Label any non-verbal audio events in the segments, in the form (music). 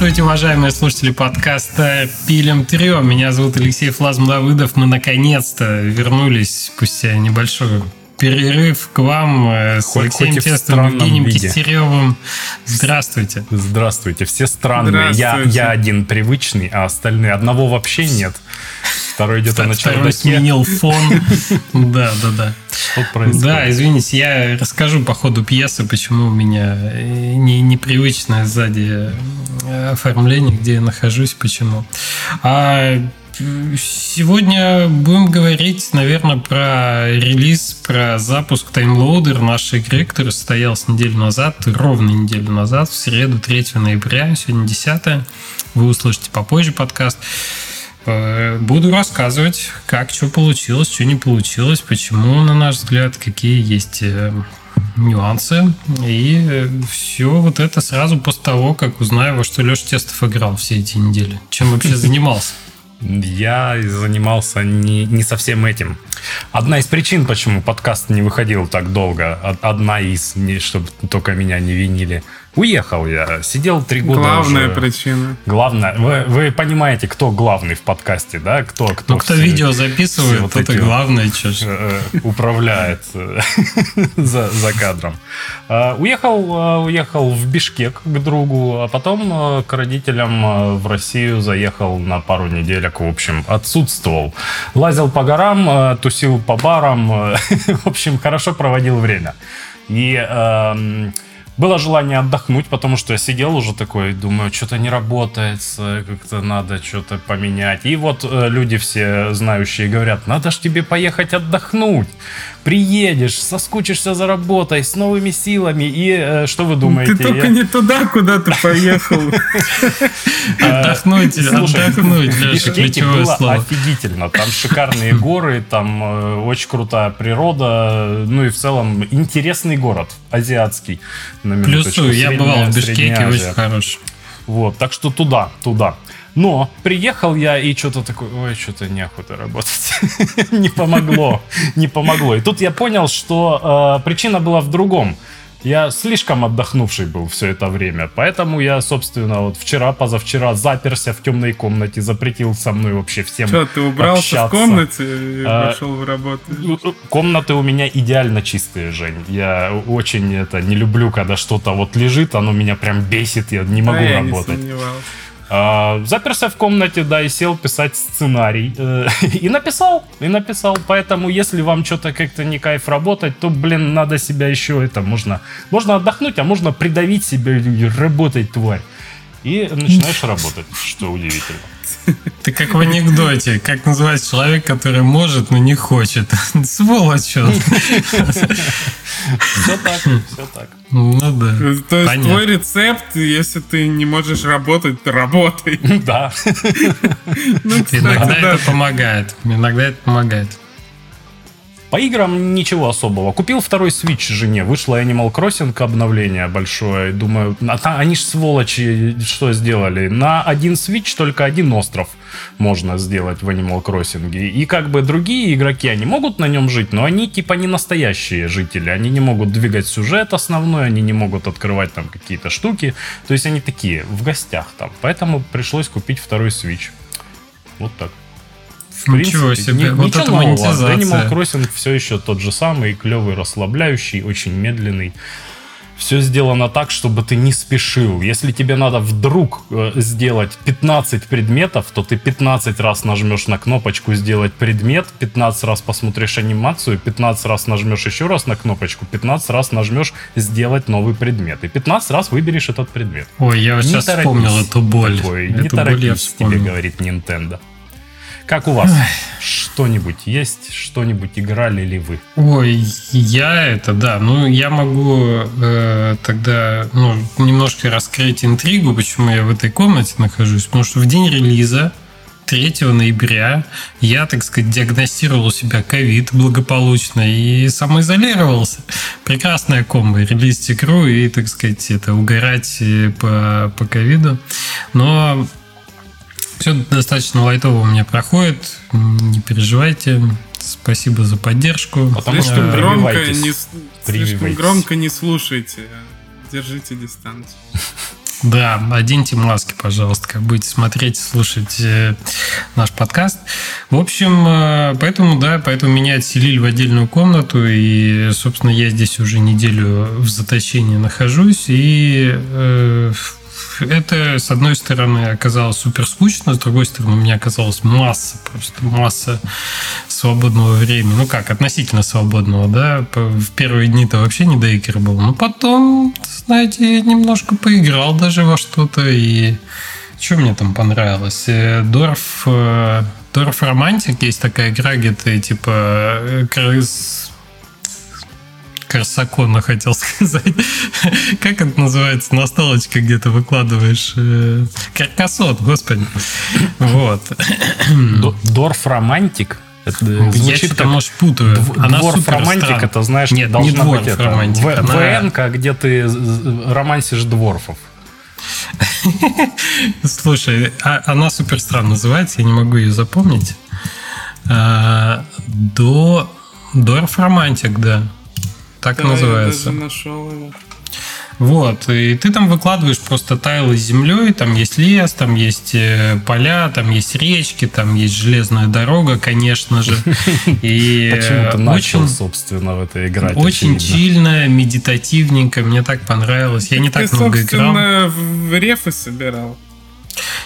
Здравствуйте, уважаемые слушатели подкаста «Пилим трем». Меня зовут Алексей Флазм Давыдов. Мы наконец-то вернулись спустя небольшой перерыв к вам э, с Хоть- Алексеем хоть странном Евгением виде. Кистеревым. Здравствуйте. Здравствуйте, все странные. Я, Здравствуйте. я один привычный, а остальные одного вообще нет. Второй где-то на чердаке. сменил фон. (laughs) Да, да, да. Что происходит? Да, извините, я расскажу по ходу пьесы, почему у меня э, не, непривычное сзади э, оформление, где я нахожусь, почему. А сегодня будем говорить, наверное, про релиз, про запуск TimeLoader нашей игры, который состоялся неделю назад, ровно неделю назад, в среду 3 ноября, сегодня 10 Вы услышите попозже подкаст. Э, Буду рассказывать, как что получилось, что не получилось, почему, на наш взгляд, какие есть э, нюансы. И все вот это сразу после того, как узнаю, во что Леша Тестов играл все эти недели. Чем вообще (laughs) занимался. Я занимался не, не совсем этим. Одна из причин, почему подкаст не выходил так долго, од- одна из, чтобы только меня не винили. Уехал я, сидел три года Главная уже. причина. Главное, вы, вы понимаете, кто главный в подкасте, да? Кто, кто, Ну, кто все- видео все записывает, вот это главное, что ж. э, управляет э, (laughs) за, за кадром. Э, Уехал, э, уехал в Бишкек к другу, а потом э, к родителям э, в Россию заехал на пару неделек, в общем, отсутствовал. Лазил по горам, э, тусил по барам, э, (laughs) в общем, хорошо проводил время. И эм, было желание отдохнуть, потому что я сидел уже такой, думаю, что-то не работает, как-то надо что-то поменять. И вот э, люди все знающие говорят, надо ж тебе поехать отдохнуть. Приедешь, соскучишься за работой, с новыми силами. И э, что вы думаете? Ты только я- не туда, куда ты поехал. (laughs) Отдохнуть, Слушай, отдохнуть, в Бишкеке было офигительно. Там шикарные горы, там э, очень крутая природа. Ну и в целом интересный город, азиатский. Плюсую, я бывал в Бишкеке, очень хороший. Вот, так что туда, туда. Но приехал я и что-то такое, ой, что-то неохота работать. (laughs) не помогло, не помогло. И тут я понял, что э, причина была в другом. Я слишком отдохнувший был все это время. Поэтому я, собственно, вот вчера, позавчера заперся в темной комнате, запретил со мной вообще всем Что, ты убрался в общаться. комнате и А, пошел в работу? Комнаты у меня идеально чистые, Жень. Я очень это не люблю, когда что-то вот лежит, оно меня прям бесит, я не могу А я не работать. сомневался. А, заперся в комнате, да, и сел писать сценарий. Э, (laughs) И написал, и написал. Поэтому, если вам что-то как-то не кайф работать, то, блин, надо себя еще это, можно, можно отдохнуть, а можно придавить себя работать, тварь. И начинаешь работать, что удивительно. (laughs) Ты как в анекдоте, как называется человек, который может, но не хочет. (laughs) Сволочь он. (laughs) Все так, все так. Ну да. То есть Понятно. твой рецепт, если ты не можешь работать, то работай. Да. Ну, кстати, Иногда да. это помогает. Иногда это помогает. По играм ничего особого. Купил второй Switch жене. Вышло Animal Crossing обновление большое. Думаю, а они ж сволочи что сделали? На один Switch только один остров можно сделать в Animal Crossing. И как бы другие игроки, они могут на нем жить, но они типа не настоящие жители. Они не могут двигать сюжет основной, они не могут открывать там какие-то штуки. То есть они такие, в гостях там. Поэтому пришлось купить второй Switch. Вот так. В Ничего принципе, себе. ни- Вот ничего это нового. монетизация. Animal Crossing все еще тот же самый, клевый, расслабляющий, очень медленный. Все сделано так, чтобы ты не спешил. Если тебе надо вдруг э, сделать 15 предметов, то ты 15 раз нажмешь на кнопочку «Сделать предмет», 15 раз посмотришь анимацию, 15 раз нажмешь еще раз на кнопочку, 15 раз нажмешь «Сделать новый предмет». И 15 раз выберешь этот предмет. Ой, я Не сейчас торопись. вспомнил эту боль. Такой, Эту не боль я торопись, тебе говорит Nintendo. Как у вас? Что-нибудь есть? Что-нибудь играли ли вы? Ой, я это, да. Ну, я могу э, тогда ну, немножко раскрыть интригу, почему я в этой комнате нахожусь. Потому что в день релиза 3 ноября я, так сказать, диагностировал у себя ковид благополучно и самоизолировался. Прекрасная комбо. Релизить игру и, так сказать, это угорать э, по, по ковиду. Но все достаточно лайтово у меня проходит. Не переживайте. Спасибо за поддержку. Потому что Слишком громко, не, слишком громко не слушайте. Держите дистанцию. Да, оденьте маски, пожалуйста, как будете смотреть, слушать э, наш подкаст. В общем, э, поэтому, да, поэтому меня отселили в отдельную комнату, и, собственно, я здесь уже неделю в заточении нахожусь, и э, это, с одной стороны, оказалось супер скучно, с другой стороны, у меня оказалась масса, просто масса свободного времени. Ну как, относительно свободного, да. В первые дни-то вообще не дейкер был. Но потом, знаете, немножко поиграл даже во что-то. И что мне там понравилось? Дорф... Дорф Романтик есть такая игра, где ты типа э, Корсакона хотел (laughs) сказать. как это называется? Настолочка где-то выкладываешь. Э, каркасот, господи. Вот. Дорф романтик? Это Я что-то, может, путаю. Дворф романтик, это, знаешь, Нет, не дворф быть романтик. Это ВНК, где ты романсишь дворфов. (laughs) Слушай, а, она супер странно называется, я не могу ее запомнить. А, до Дорф романтик, да. Так да, называется. Я даже нашел его. Вот, и ты там выкладываешь просто тайлы с землей, там есть лес, там есть э, поля, там есть речки, там есть железная дорога, конечно же. (laughs) И Почему ты начал, собственно, в это играть? Очень чильно, медитативненько, мне так понравилось. Я не так много играл. Ты, в рефы собирал.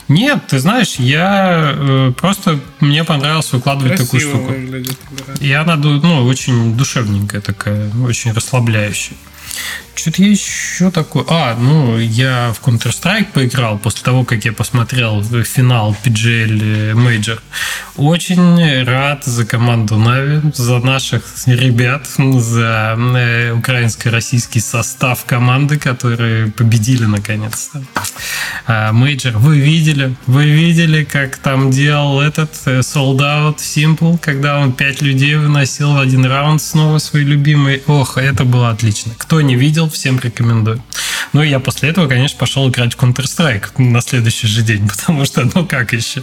Нет, ты знаешь, я э, просто мне понравилось выкладывать Красиво такую штуку. Выглядит, да. И она ну, очень душевненькая такая, очень расслабляющая. Что-то я еще такое... А, ну, я в Counter-Strike поиграл после того, как я посмотрел финал PGL Major. Очень рад за команду Нави, за наших ребят, за э, украинско-российский состав команды, которые победили наконец-то. Major, вы видели, вы видели, как там делал этот э, Sold Out Simple, когда он пять людей выносил в один раунд снова свой любимый. Ох, это было отлично. Кто не видел, всем рекомендую. Ну и я после этого, конечно, пошел играть в Counter-Strike на следующий же день, (laughs) потому что, ну как еще.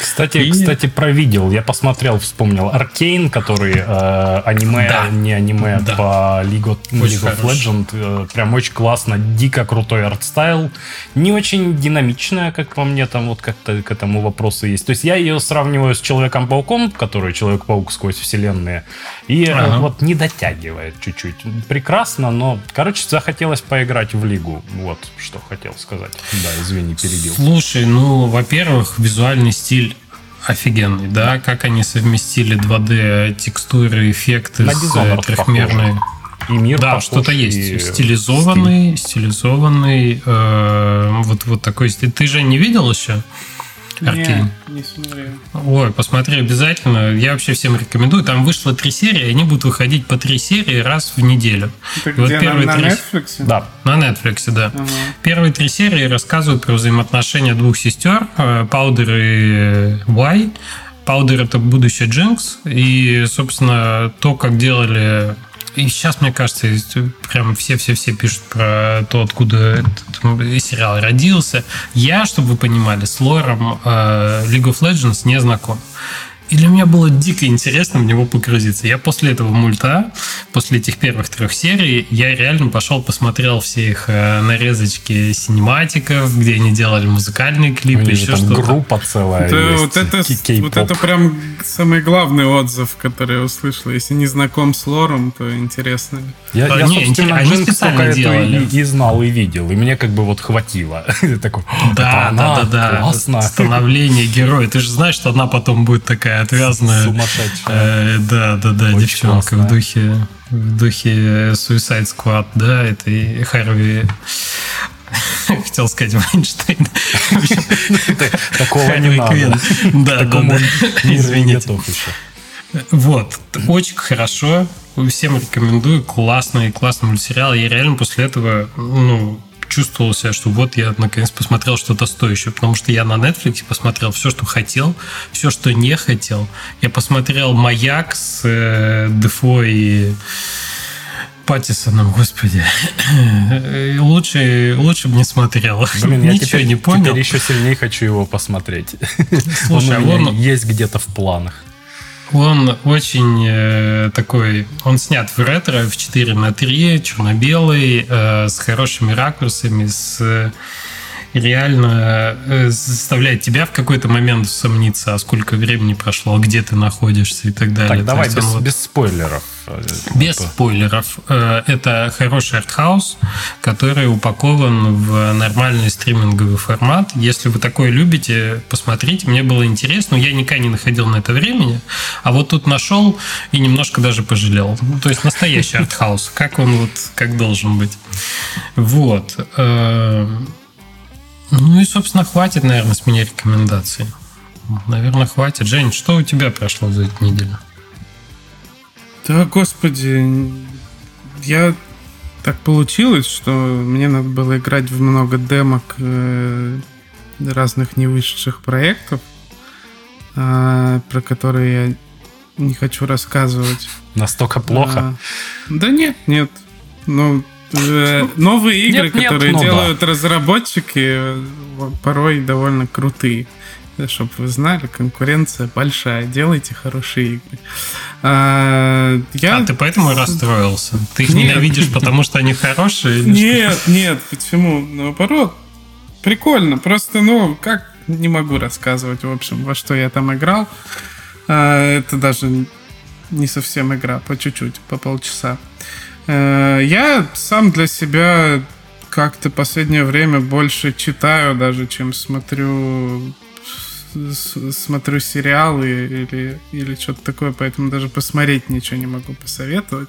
Кстати, и... кстати, про видео. Я посмотрел, вспомнил. Arcane, который э, аниме, да. не аниме, да. по League of, League of Legends. Э, прям очень классно, дико крутой art style. Не очень динамичная, как по мне, там вот как-то к этому вопросу есть. То есть я ее сравниваю с Человеком-пауком, который Человек-паук сквозь вселенные. И э, ага. вот не дотягивает чуть-чуть. Прекрасно, но, короче, захотелось поиграть в Лигу. Вот что хотел сказать. Да, извини, перебил. Слушай, ну, во-первых, визуальный стиль офигенный, да, как они совместили 2D текстуры, эффекты На с э, трехмерной. И мир да, что-то есть. Стилизованный, стиль. стилизованный. Э, вот, вот такой стиль. Ты же не видел еще? Аркейн. Не, не смотрел. Ой, посмотри обязательно. Я вообще всем рекомендую. Там вышло три серии, они будут выходить по три серии раз в неделю. Это вот первые на, три... Netflix? Да, на Netflix, да. Ага. Первые три серии рассказывают про взаимоотношения двух сестер, Паудер и Уай. Паудер это будущее Джинкс. И, собственно, то, как делали и сейчас, мне кажется, прям все-все-все пишут про то, откуда этот сериал родился. Я, чтобы вы понимали, с лором э, League of Legends не знаком. И для меня было дико интересно в него погрузиться. Я после этого мульта, после этих первых трех серий, я реально пошел, посмотрел все их э, нарезочки синематиков, где они делали музыкальные клипы, еще что-то. группа целая это, есть. Вот это, вот это прям самый главный отзыв, который я услышал. Если не знаком с лором, то интересно. Я, а, я не, собственно, они специально делали. И, и знал, и видел. И мне как бы вот хватило. (laughs) Такой, да, да, да, да. Становление героя. Ты же знаешь, что она потом будет такая отвязная. Сумасшедшая. Э, да, да, да, Очень девчонка классная. в духе в духе Suicide Squad, да, это и Харви (laughs) Хотел сказать Вайнштейн. (laughs) Такого не надо. Да, да, да. Извините. Вот. Очень хорошо. Всем рекомендую. Классный, классный мультсериал. Я реально после этого, ну, чувствовал себя, что вот я наконец посмотрел что-то стоящее, потому что я на Netflix посмотрел все, что хотел, все, что не хотел. Я посмотрел «Маяк» с э, Дефо и Паттисоном, господи. лучше, лучше бы не смотрел. Блин, я Ничего теперь, не понял. Теперь еще сильнее хочу его посмотреть. Слушай, он, у меня он есть где-то в планах. Он очень э, такой, он снят в ретро, в 4 на 3, черно-белый, э, с хорошими ракурсами, с реально э, заставляет тебя в какой-то момент сомниться, а сколько времени прошло, где ты находишься и так далее. Так, давай без, вот... без спойлеров. Без спойлеров. Э, это хороший артхаус, который упакован в нормальный стриминговый формат. Если вы такое любите, посмотрите. Мне было интересно. Я никогда не находил на это времени. А вот тут нашел и немножко даже пожалел. Ну, то есть настоящий артхаус. Как он вот, как должен быть. Вот. Ну и, собственно, хватит, наверное, с меня рекомендаций. Наверное, хватит. Жень, что у тебя прошло за эту неделю? Да, господи, я так получилось, что мне надо было играть в много демок э, разных невышедших проектов, э, про которые я не хочу рассказывать. Настолько плохо? А, да нет, нет. Ну, новые игры, нет, которые нет, ну делают да. разработчики, порой довольно крутые. Чтобы вы знали, конкуренция большая. Делайте хорошие игры. А, я... а ты поэтому расстроился? Ты их нет. ненавидишь, потому что они хорошие? нет, что? нет, почему? Наоборот, прикольно. Просто, ну, как не могу рассказывать, в общем, во что я там играл. А, это даже не совсем игра, по чуть-чуть, по полчаса. А, я сам для себя как-то последнее время больше читаю даже, чем смотрю смотрю сериалы или, или что-то такое, поэтому даже посмотреть ничего не могу посоветовать.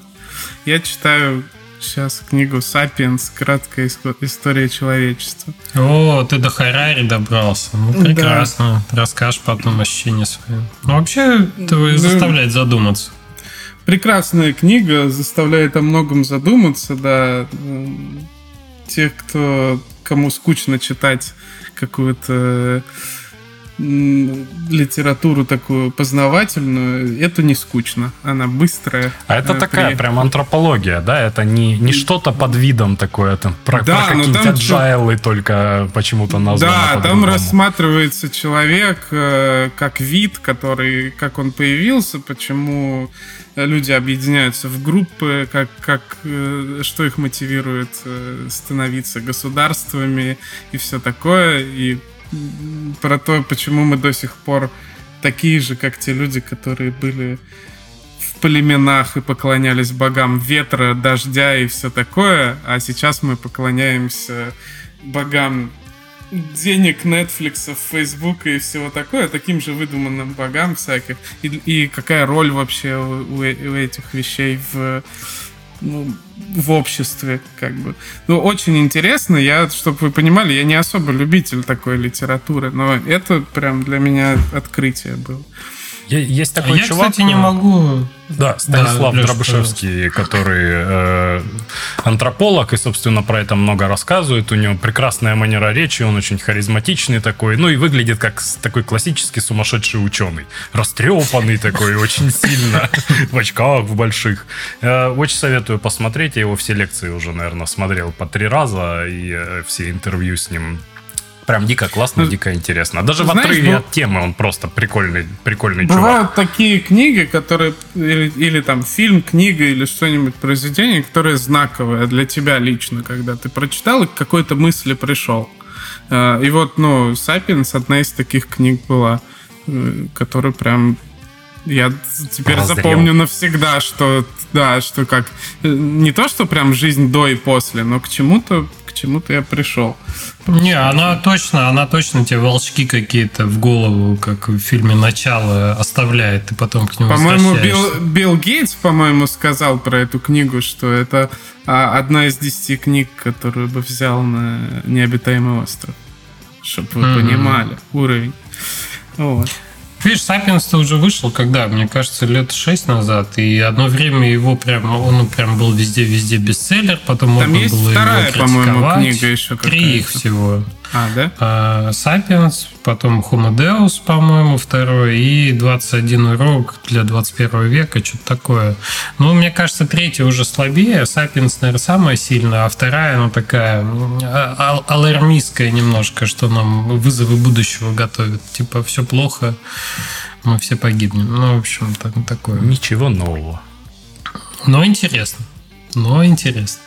Я читаю сейчас книгу «Сапиенс. Краткая история человечества». О, ты до Харари добрался. Ну, прекрасно. Да. Расскажешь потом ощущения свои. Ну, вообще, это ну, заставляет задуматься. Прекрасная книга, заставляет о многом задуматься, да. Тех, кто, кому скучно читать какую-то литературу такую познавательную, это не скучно. Она быстрая. А это такая при... прям антропология, да? Это не, не что-то под видом такое, там, про, да, про какие-то agile только почему-то названо Да, там рассматривается человек э, как вид, который, как он появился, почему люди объединяются в группы, как, как, э, что их мотивирует э, становиться государствами и все такое, и про то, почему мы до сих пор такие же, как те люди, которые были в племенах и поклонялись богам ветра, дождя и все такое, а сейчас мы поклоняемся богам денег, Netflix, Facebook и всего такое, таким же выдуманным богам всяких. И, и какая роль вообще у, у этих вещей в ну, в обществе, как бы. Ну, очень интересно. Я, чтобы вы понимали, я не особо любитель такой литературы, но это прям для меня открытие было. Есть такой а чувак... Я, кстати, не могу... Да, Станислав да, Дробышевский, который э, антрополог, и, собственно, про это много рассказывает. У него прекрасная манера речи, он очень харизматичный такой, ну и выглядит как такой классический сумасшедший ученый. Растрепанный такой, очень сильно, (laughs) в очках в больших. Э, очень советую посмотреть, я его все лекции уже, наверное, смотрел по три раза, и э, все интервью с ним Прям дико классно, дико интересно. Даже Знаешь, в отрыве ну, от темы он просто прикольный, прикольный бывают чувак. такие книги, которые или, или там фильм, книга или что-нибудь произведение, которое знаковое для тебя лично, когда ты прочитал и к какой-то мысли пришел. А, и вот, ну, «Сапиенс» одна из таких книг была, э, которая прям я теперь Раздрел. запомню навсегда, что да, что как э, не то, что прям жизнь до и после, но к чему-то к чему-то я пришел. Не, она точно, она точно тебе волчки какие-то в голову, как в фильме «Начало» оставляет, и потом к нему По-моему, Билл, Билл Гейтс, по-моему, сказал про эту книгу, что это а, одна из десяти книг, которую бы взял на необитаемый остров. Чтобы вы mm-hmm. понимали уровень. Вот. Видишь, Сапиенс-то уже вышел когда? Мне кажется, лет шесть назад. И одно время его прям, он прям был везде-везде бестселлер, потом Там можно было вторая, его по-моему, книга еще Три их всего. А, да? А, Sapiens, потом Homo Deus, по-моему, второй, и 21 урок для 21 века, что-то такое. Ну, мне кажется, третья уже слабее, Sapiens, наверное, самая сильная, а вторая, она такая а, алармистская немножко, что нам вызовы будущего готовят. Типа, все плохо, мы все погибнем. Ну, в общем, так, такое. Ничего нового. Но интересно. Но интересно.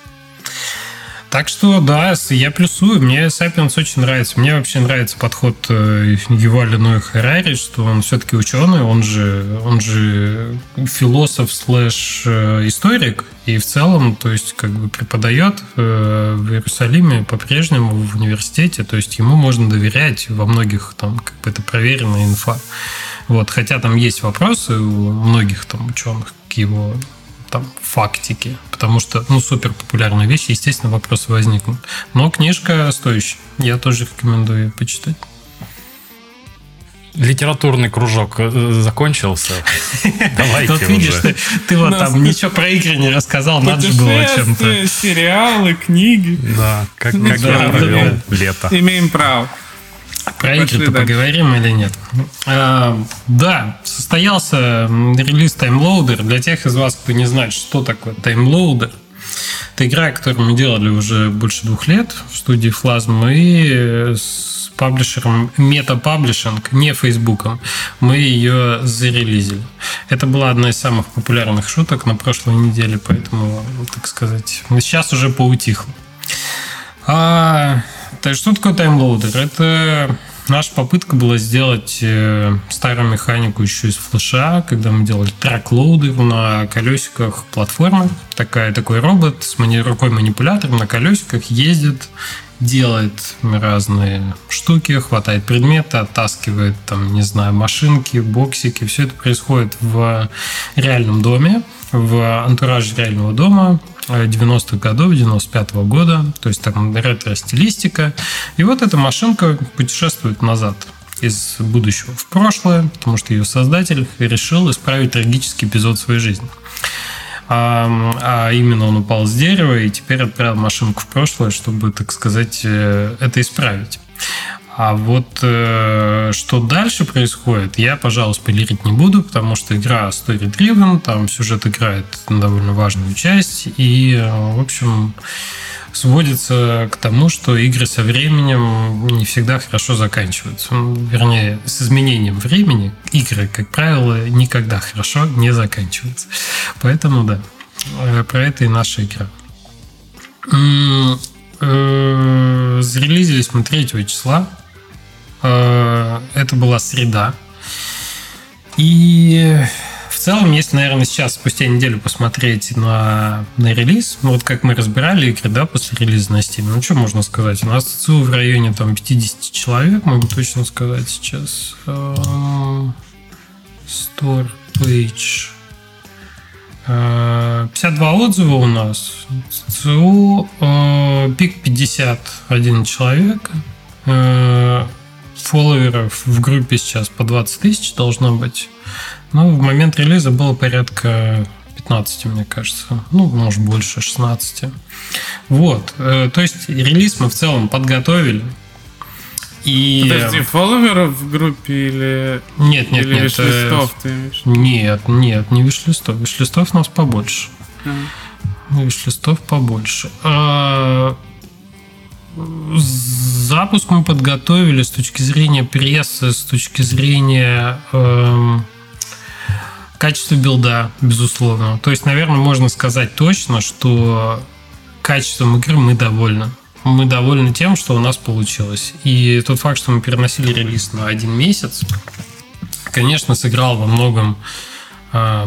Так что, да, я плюсую. Мне Сапиенс очень нравится. Мне вообще нравится подход э, Юваля Ноя Харари, что он все-таки ученый, он же, он же философ слэш э, историк, и в целом, то есть, как бы преподает э, в Иерусалиме по-прежнему в университете, то есть ему можно доверять во многих, там, как бы это проверенная инфа. Вот, хотя там есть вопросы у многих там ученых к его там фактике, потому что, ну, супер популярная вещь, естественно, вопросы возникнут. Но книжка стоящая, я тоже рекомендую почитать. Литературный кружок э, закончился. (laughs) Давайте Тут видишь, ты, ты вот там ничего про игры не рассказал, надо же было чем-то. сериалы, книги. Да, как, как я провел лето. Имеем право. Про игры-то поговорим или нет? А, да, состоялся релиз таймлоудер. Для тех из вас, кто не знает, что такое таймлоудер, это игра, которую мы делали уже больше двух лет в студии Flasm и с паблишером Meta Publishing, не Фейсбуком, мы ее зарелизили. Это была одна из самых популярных шуток на прошлой неделе, поэтому, так сказать, сейчас уже поутихло. А, то есть, что такое таймлоудер? Это наша попытка была сделать э, старую механику еще из флеша, когда мы делали трак-лоуды на колесиках платформы. Такая, такой робот с мани- рукой манипулятором на колесиках ездит, делает разные штуки, хватает предметы, оттаскивает, там, не знаю, машинки, боксики. Все это происходит в реальном доме, в антураже реального дома 90-х годов, 95-го года, то есть там ретро-стилистика. И вот эта машинка путешествует назад из будущего в прошлое, потому что ее создатель решил исправить трагический эпизод своей жизни. А, а именно он упал с дерева и теперь отправил машинку в прошлое, чтобы, так сказать, э, это исправить. А вот э, что дальше происходит, я, пожалуй, спойлерить не буду, потому что игра story-driven, там сюжет играет довольно важную часть, и, э, в общем, сводится к тому, что игры со временем не всегда хорошо заканчиваются. Вернее, с изменением времени игры, как правило, никогда хорошо не заканчиваются. Поэтому, да, э, про это и наша игра. Э, зарелизились мы 3 числа это была среда. И в целом, если, наверное, сейчас, спустя неделю посмотреть на, на релиз, ну, вот как мы разбирали игры, да, после релиза на Steam, ну, что можно сказать? У нас ЦУ в районе там 50 человек, могу точно сказать сейчас. Эм, Store Page. 52 э, отзыва у нас. ЦУ э, пик 51 человек фолловеров в группе сейчас по 20 тысяч должно быть. Ну, в момент релиза было порядка 15, мне кажется. Ну, может, больше, 16. Вот. Э, то есть релиз мы в целом подготовили. И... Подожди, фолловеров в группе или... Нет, нет, или нет. виш-листов ты имеешь? Нет, нет, не виш-листов. Виш-листов у нас побольше. Mm. Виш-листов побольше. А, запуск мы подготовили с точки зрения прессы, с точки зрения эм, качества билда, безусловно. То есть, наверное, можно сказать точно, что качеством игры мы довольны. Мы довольны тем, что у нас получилось. И тот факт, что мы переносили релиз на один месяц, конечно, сыграл во многом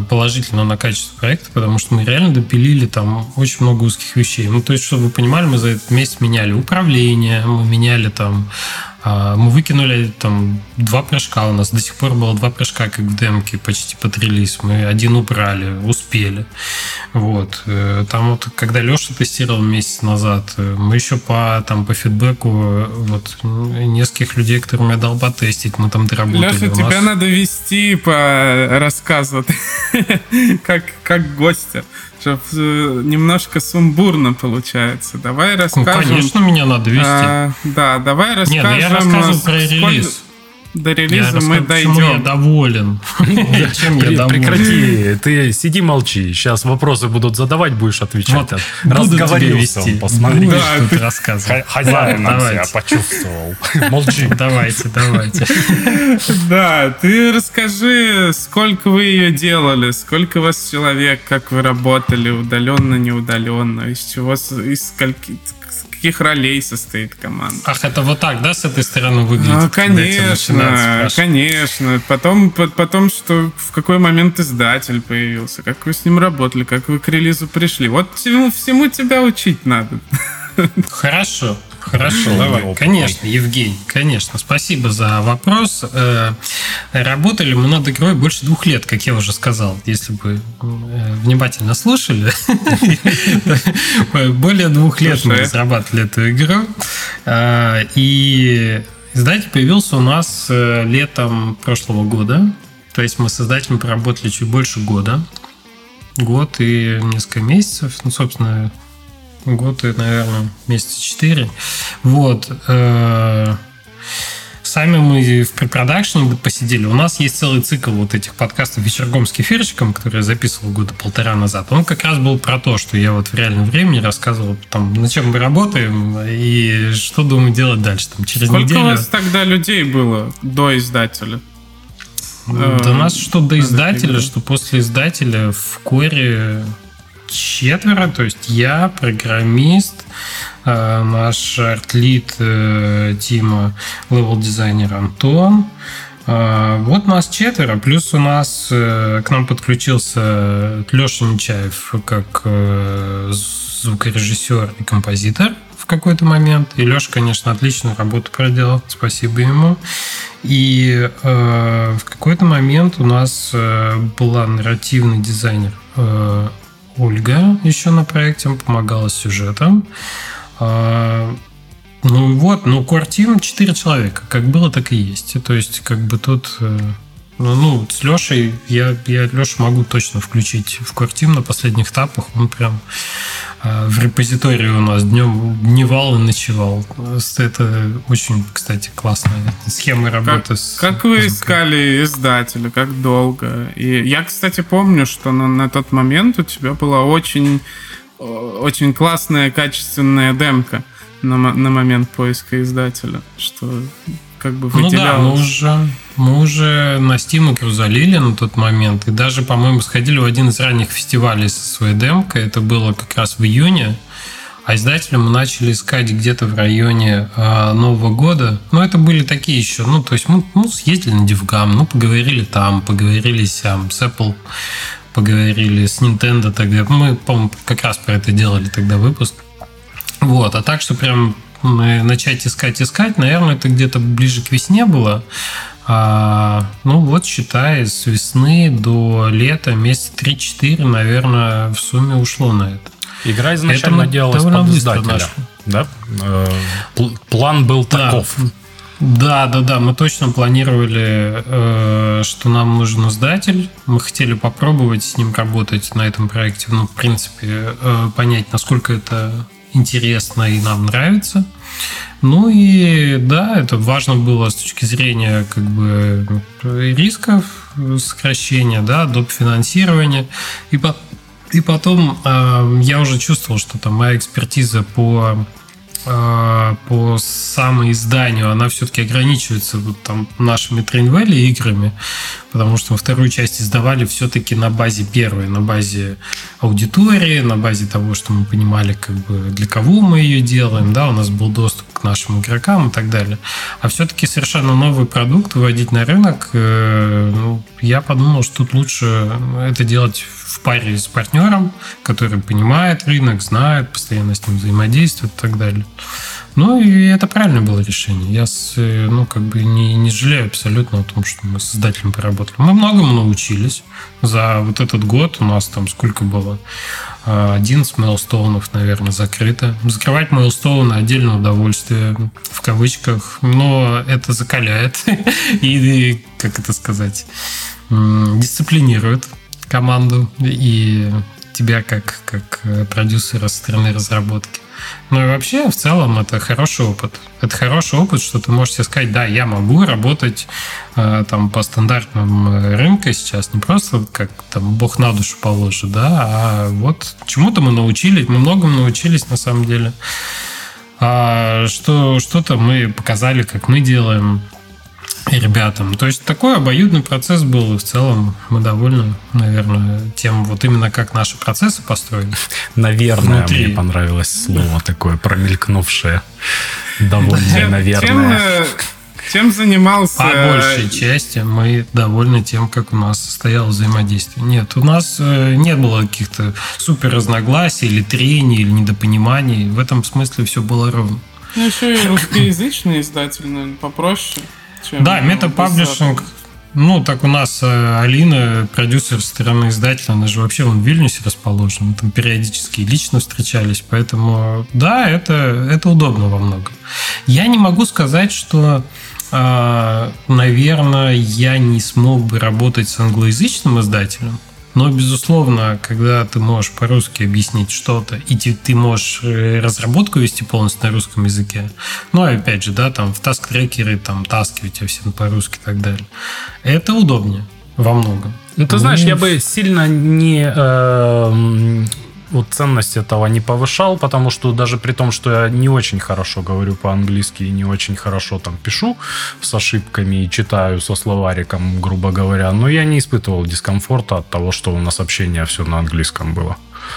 положительно на качество проекта, потому что мы реально допилили там очень много узких вещей. Ну, то есть, чтобы вы понимали, мы за этот месяц меняли управление, мы меняли там а, мы выкинули там два прыжка. У нас до сих пор было два прыжка, как в демке, почти под релиз. Мы один убрали, успели. Вот. Э, там вот, когда Леша тестировал месяц назад, э, мы еще по, там, по фидбэку вот, нескольких людей, которым я дал потестить, мы там доработали. Леша, тебя надо вести по рассказу, (laughs) как, как гостя э, немножко сумбурно получается. Давай ну, расскажем... Ну, конечно, меня надо вести. А, да, давай расскажем... Нет, ну я рассказывал про релиз. До релиза я мы дойдем. я доволен. (laughs) Чем я доволен? Прекрати, ты сиди молчи. Сейчас вопросы будут задавать, будешь отвечать. Разговорился он, посмотри. Да, ты рассказывай. Хозяин себя почувствовал. (laughs) Молчи. Давайте, давайте. (laughs) Да, ты расскажи, сколько вы ее делали, сколько вас человек, как вы работали, удаленно, неудаленно, из чего, из скольки, каких ролей состоит команда. Ах, это вот так, да, с этой стороны выглядит? Ну, конечно, конечно. Потом, потом, что в какой момент издатель появился, как вы с ним работали, как вы к релизу пришли. Вот всему, всему тебя учить надо. (laughs) Хорошо. Хорошо, давай. Конечно, Евгений, конечно. Спасибо за вопрос. Э, работали мы над игрой больше двух лет, как я уже сказал. Если бы э, внимательно слушали, (laughs) более двух лет мы разрабатывали эту игру. Э, и издатель появился у нас летом прошлого года. То есть мы с издателем поработали чуть больше года. Год и несколько месяцев. Ну, собственно, год и, наверное, месяца четыре. Вот. Э, сами мы в препродакшене посидели. У нас есть целый цикл вот этих подкастов вечергом с кефирчиком, который я записывал года полтора назад. Он как раз был про то, что я вот в реальном времени рассказывал, там, на чем мы работаем и что думаю делать дальше. Там, через Сколько неделю... у вас тогда людей было до издателя? Да у нас что до издателя, что после издателя в core четверо, то есть я, программист, э, наш art lead э, Тима, level-дизайнер Антон. Э, вот нас четверо, плюс у нас к нам подключился Леша Нечаев как звукорежиссер и композитор в какой-то момент. И Леша, конечно, отличную работу проделал, спасибо ему. И э, в какой-то момент у нас э, была нарративный дизайнер э, Ольга еще на проекте помогала с сюжетом. А, ну вот, ну Team 4 человека, как было, так и есть. То есть, как бы тут э, ну, ну, с Лешей я, я Лешу могу точно включить в Кортим на последних этапах. Он прям э, в репозитории у нас днем дневал и ночевал. Это очень, кстати, классная схема работы как, с... Как вы искали издателя, как долго? И я, кстати, помню, что на, на тот момент у тебя была очень, очень классная, качественная демка на, на момент поиска издателя, что как бы выделялось. Ну да, мы уже, мы уже на Steam игру залили на тот момент. И даже, по-моему, сходили в один из ранних фестивалей со своей демкой. Это было как раз в июне. А издателя мы начали искать где-то в районе э, Нового года. Но это были такие еще, ну, то есть мы ну, съездили на Дивгам, ну, поговорили там, поговорили сям, с Apple поговорили, с Nintendo тогда. Мы, по-моему, как раз про это делали тогда выпуск. Вот, а так, что прям начать искать, искать, наверное, это где-то ближе к весне было. А, ну вот, считай, с весны до лета, месяца 3-4, наверное, в сумме ушло на это. Игра изначально это делалась под издателя. Да? Э, план был да. таков. Да, да, да, мы точно планировали, э, что нам нужен издатель. Мы хотели попробовать с ним работать на этом проекте. Ну, в принципе, э, понять, насколько это интересно и нам нравится. Ну и да, это важно было с точки зрения как бы рисков сокращения, да, доп. финансирования. И, по, и потом э, я уже чувствовал, что там моя экспертиза по по самоизданию, она все-таки ограничивается вот там нашими Train играми, потому что вторую часть издавали все-таки на базе первой, на базе аудитории, на базе того, что мы понимали, как бы для кого мы ее делаем, да, у нас был доступ к нашим игрокам и так далее. А все-таки совершенно новый продукт выводить на рынок, э, ну, я подумал, что тут лучше это делать в паре с партнером, который понимает рынок, знает, постоянно с ним взаимодействует и так далее. Ну, и это правильное было решение. Я, с, ну, как бы не, не жалею абсолютно о том, что мы с создателем поработали. Мы многому научились. За вот этот год у нас там сколько было? 11 мейлстоунов, наверное, закрыто. Закрывать мейлстоуны отдельное удовольствие, в кавычках, но это закаляет (laughs) и, как это сказать, дисциплинирует команду и тебя как, как продюсера со стороны разработки. Ну и вообще, в целом, это хороший опыт. Это хороший опыт, что ты можешь себе сказать, да, я могу работать э, там по стандартным э, рынку сейчас, не просто как там бог на душу положит, да, а вот чему-то мы научились, мы многому научились на самом деле. А что, что-то мы показали, как мы делаем, ребятам. То есть такой обоюдный процесс был, и в целом мы довольны, наверное, тем, вот именно как наши процессы построены. Наверное, Внутри. мне понравилось слово такое промелькнувшее. (laughs) Довольно, наверное. Чем занимался... По большей части мы довольны тем, как у нас состояло взаимодействие. Нет, у нас э, не было каких-то супер разногласий или трений, или недопониманий. В этом смысле все было ровно. Ну, еще и русскоязычный издатель, наверное, попроще. Чем да, метапаблишинг ну, так у нас э, Алина, продюсер стороны издателя, она же вообще в Вильнюсе расположена. Мы там периодически лично встречались. Поэтому, да, это, это удобно во многом. Я не могу сказать, что а, наверное, я не смог бы работать с англоязычным издателем. Но, безусловно, когда ты можешь по-русски объяснить что-то, и ты, ты можешь э, разработку вести полностью на русском языке, ну, опять же, да, там в таск-трекеры, там таски у тебя все по-русски и так далее, это удобнее во многом. Ну, ты знаешь, я бы сильно не э, вот ценность этого не повышал, потому что даже при том, что я не очень хорошо говорю по-английски и не очень хорошо там пишу с ошибками и читаю со словариком, грубо говоря, но я не испытывал дискомфорта от того, что у нас общение все на английском было.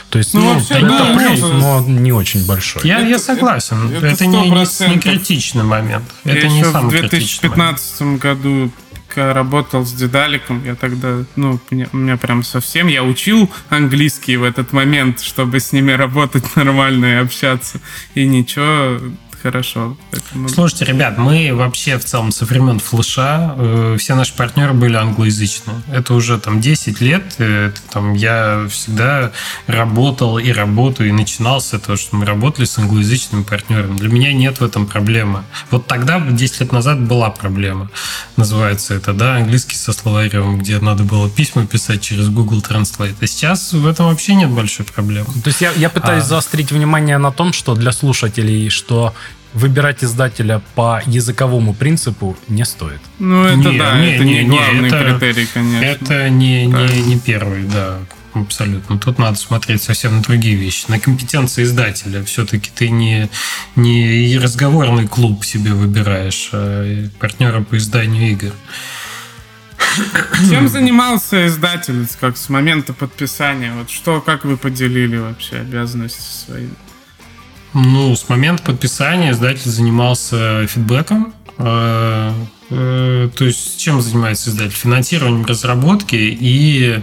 То есть, ну, ну вообще, это да, плюс, но не очень большой. Я, я согласен. Это, это, это не, не, не критичный момент. Я это не самый в 2015 году работал с Дедаликом, я тогда, ну, у меня прям совсем, я учил английский в этот момент, чтобы с ними работать (laughs) нормально и общаться. И ничего, хорошо. Поэтому... Слушайте, ребят, мы вообще в целом со времен флеша, э, все наши партнеры были англоязычные. Это уже там 10 лет. Э, это, там, я всегда работал и работаю, и начинал с этого, что мы работали с англоязычными партнерами. Для меня нет в этом проблемы. Вот тогда, 10 лет назад, была проблема. Называется это, да, английский со словарем, где надо было письма писать через Google Translate. А сейчас в этом вообще нет большой проблемы. То есть я, я пытаюсь а... заострить внимание на том, что для слушателей, что выбирать издателя по языковому принципу не стоит. Ну, это не, да, не, это не, не главный это, критерий, конечно. Это не, не, не первый, да. Абсолютно. Тут надо смотреть совсем на другие вещи. На компетенции издателя. Все-таки ты не, не разговорный клуб себе выбираешь, а партнера по изданию игр. Чем занимался издатель как с момента подписания? Вот что, как вы поделили вообще обязанности свои? Ну, с момента подписания издатель занимался фидбэком. Э, э, то есть, чем занимается издатель? Финансированием разработки и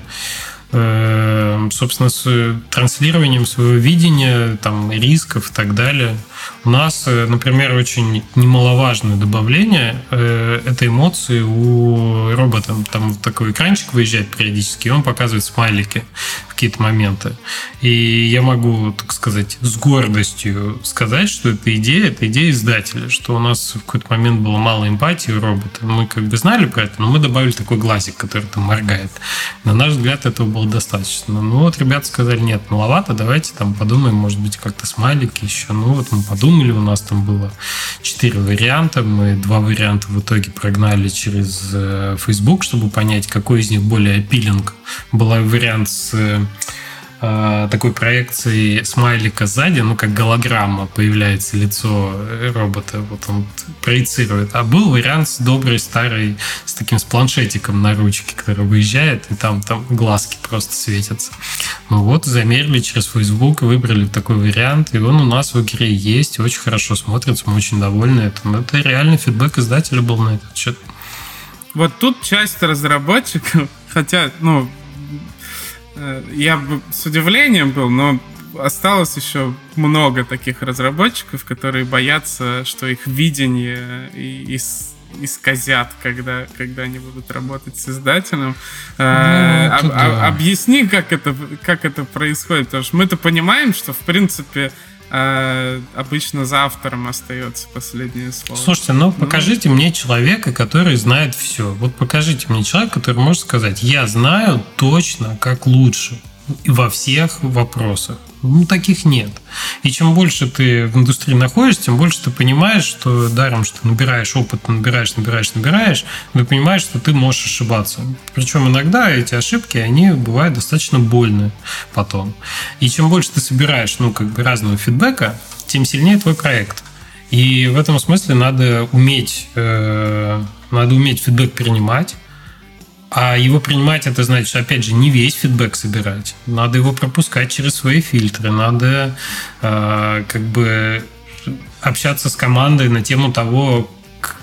э, собственно, с транслированием своего видения, там, рисков и так далее. У нас, э, например, очень немаловажное добавление э, это эмоции у робота. Там такой экранчик выезжает периодически, и он показывает смайлики в какие-то моменты. И я могу, так сказать, с гордостью сказать, что эта идея, это идея издателя, что у нас в какой-то момент было мало эмпатии у робота. Мы как бы знали про это, но мы добавили такой глазик, который там моргает. На наш взгляд, этого было достаточно. Ну вот ребята сказали, нет, маловато, давайте там подумаем, может быть, как-то смайлики еще. Ну вот мы подумали у нас там было четыре варианта, мы два варианта в итоге прогнали через э, Facebook, чтобы понять, какой из них более аппилинг. Был вариант с Э, такой проекции смайлика сзади, ну, как голограмма, появляется лицо робота, вот он проецирует. А был вариант с доброй старой, с таким с планшетиком на ручке, который выезжает, и там, там глазки просто светятся. Ну вот, замерили через Facebook, выбрали такой вариант, и он у нас в игре есть, очень хорошо смотрится, мы очень довольны этим. Это реальный фидбэк издателя был на этот счет. Вот тут часть разработчиков, хотя, ну, я бы с удивлением был, но осталось еще много таких разработчиков, которые боятся, что их видение и, исказят, когда, когда они будут работать с издателем. Ну, а, об, да. объясни, как это, как это происходит, потому что мы-то понимаем, что в принципе а обычно за автором остается последнее слово. Слушайте, ну, ну покажите ну... мне человека, который знает все. Вот покажите мне человека, который может сказать, я знаю точно, как лучше во всех вопросах. Ну, таких нет. И чем больше ты в индустрии находишься, тем больше ты понимаешь, что даром, что набираешь опыт, набираешь, набираешь, набираешь, ты понимаешь, что ты можешь ошибаться. Причем иногда эти ошибки, они бывают достаточно больные потом. И чем больше ты собираешь, ну, как бы разного фидбэка, тем сильнее твой проект. И в этом смысле надо уметь, э, надо уметь фидбэк принимать, а его принимать, это значит, опять же, не весь фидбэк собирать. Надо его пропускать через свои фильтры. Надо э, как бы общаться с командой на тему того,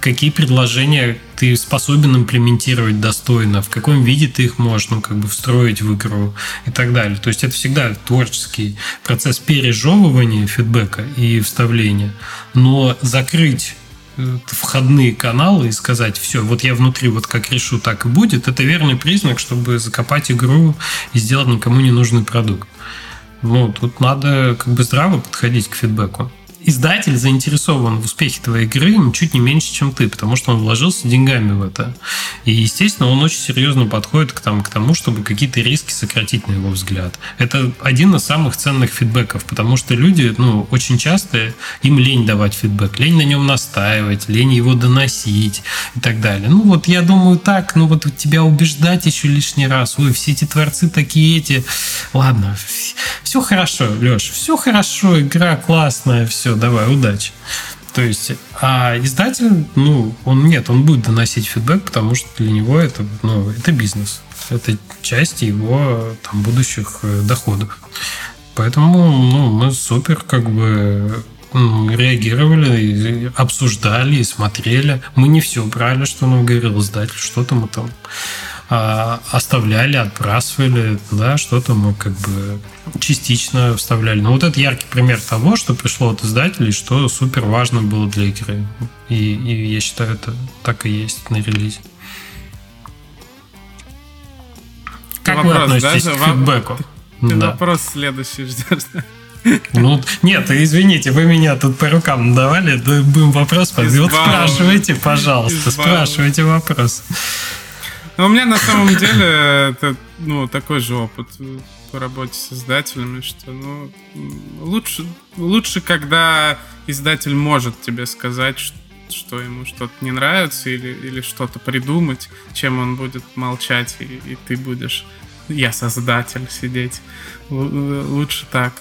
какие предложения ты способен имплементировать достойно, в каком виде ты их можешь ну, как бы встроить в игру и так далее. То есть это всегда творческий процесс пережевывания фидбэка и вставления. Но закрыть входные каналы и сказать, все, вот я внутри вот как решу, так и будет, это верный признак, чтобы закопать игру и сделать никому не нужный продукт. Ну, тут надо как бы здраво подходить к фидбэку издатель заинтересован в успехе твоей игры ничуть не меньше, чем ты, потому что он вложился деньгами в это. И, естественно, он очень серьезно подходит к, там, к тому, чтобы какие-то риски сократить, на его взгляд. Это один из самых ценных фидбэков, потому что люди, ну, очень часто им лень давать фидбэк, лень на нем настаивать, лень его доносить и так далее. Ну, вот я думаю так, ну, вот тебя убеждать еще лишний раз, ой, все эти творцы такие эти. Ладно, все хорошо, Леш, все хорошо, игра классная, все, давай, удачи. То есть, а издатель, ну, он нет, он будет доносить фидбэк, потому что для него это, ну, это бизнес. Это часть его там, будущих э, доходов. Поэтому ну, мы супер как бы реагировали, обсуждали и смотрели. Мы не все брали, что нам говорил издатель, что-то мы там а, оставляли, отбрасывали, да, что-то мы как бы частично вставляли. Но вот это яркий пример того, что пришло от издателей, что супер важно было для игры. И, и я считаю, это так и есть на релизе. Как вопрос, вы относитесь да? к фидбэку? Ты да. вопрос следующий ждешь. Ну, нет, извините, вы меня тут по рукам давали, да, будем вопрос. Вот спрашивайте, пожалуйста, спрашивайте вопрос. Но у меня на самом деле это ну, такой же опыт по работе с издателями, что ну, лучше, лучше, когда издатель может тебе сказать, что ему что-то не нравится или, или что-то придумать, чем он будет молчать, и, и ты будешь, я создатель, сидеть. Лучше так.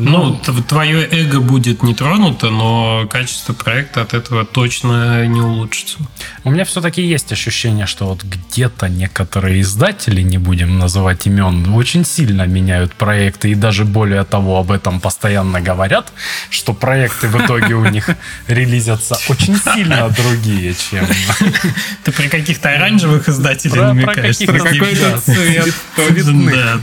Ну, твое эго будет не тронуто, но качество проекта от этого точно не улучшится. У меня все-таки есть ощущение, что вот где-то некоторые издатели, не будем называть имен, очень сильно меняют проекты и даже более того об этом постоянно говорят, что проекты в итоге у них релизятся очень сильно другие, чем... (laughs) Ты при каких-то оранжевых издателей намекаешь? Про какой-то (laughs)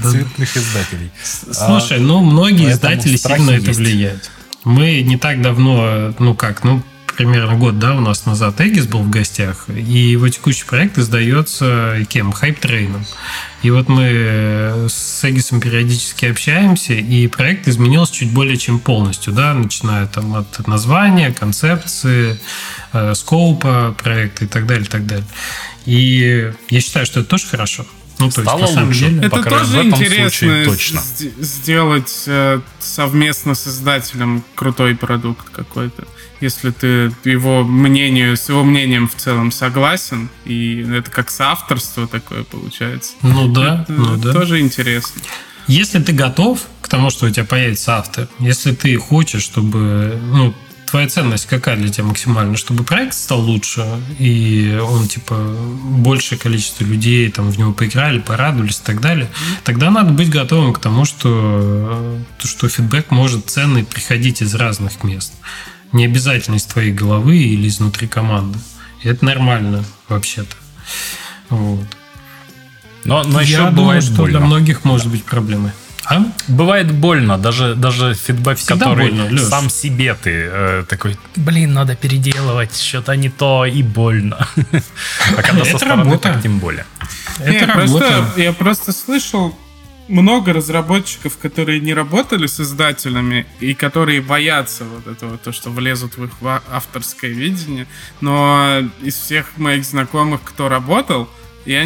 цветных издателей. Слушай, ну многие издатели родители сильно это влияют. Мы не так давно, ну как, ну примерно год, да, у нас назад Эгис был в гостях, и его текущий проект издается кем? Хайп-трейном. И вот мы с Эгисом периодически общаемся, и проект изменился чуть более чем полностью, да, начиная там от названия, концепции, э, скоупа проекта и так далее, и так далее. И я считаю, что это тоже хорошо. Ну, то Стало есть, на лучше. Деле, это тоже интересно точно. сделать э, совместно с издателем крутой продукт какой-то. Если ты его мнению, с его мнением в целом согласен, и это как соавторство такое получается. Ну да, это, ну да. Тоже интересно. Если ты готов к тому, что у тебя появится автор, если ты хочешь, чтобы ну, твоя ценность какая для тебя максимально, чтобы проект стал лучше, и он, типа, большее количество людей там в него поиграли, порадовались и так далее, тогда надо быть готовым к тому, что, что фидбэк может ценный приходить из разных мест. Не обязательно из твоей головы или изнутри команды. И это нормально, вообще-то. Вот. Но, но еще Я думаю, что больно. для многих может быть проблемой. А? Бывает больно, даже, даже фидбэк, Всегда который больно, сам себе ты э, такой, блин, надо переделывать, что-то не то, и больно. (laughs) А когда со стороны, так тем более. Это работа. Я просто слышал много разработчиков, которые не работали с издателями и которые боятся вот этого, то, что влезут в их авторское видение. Но из всех моих знакомых, кто работал, я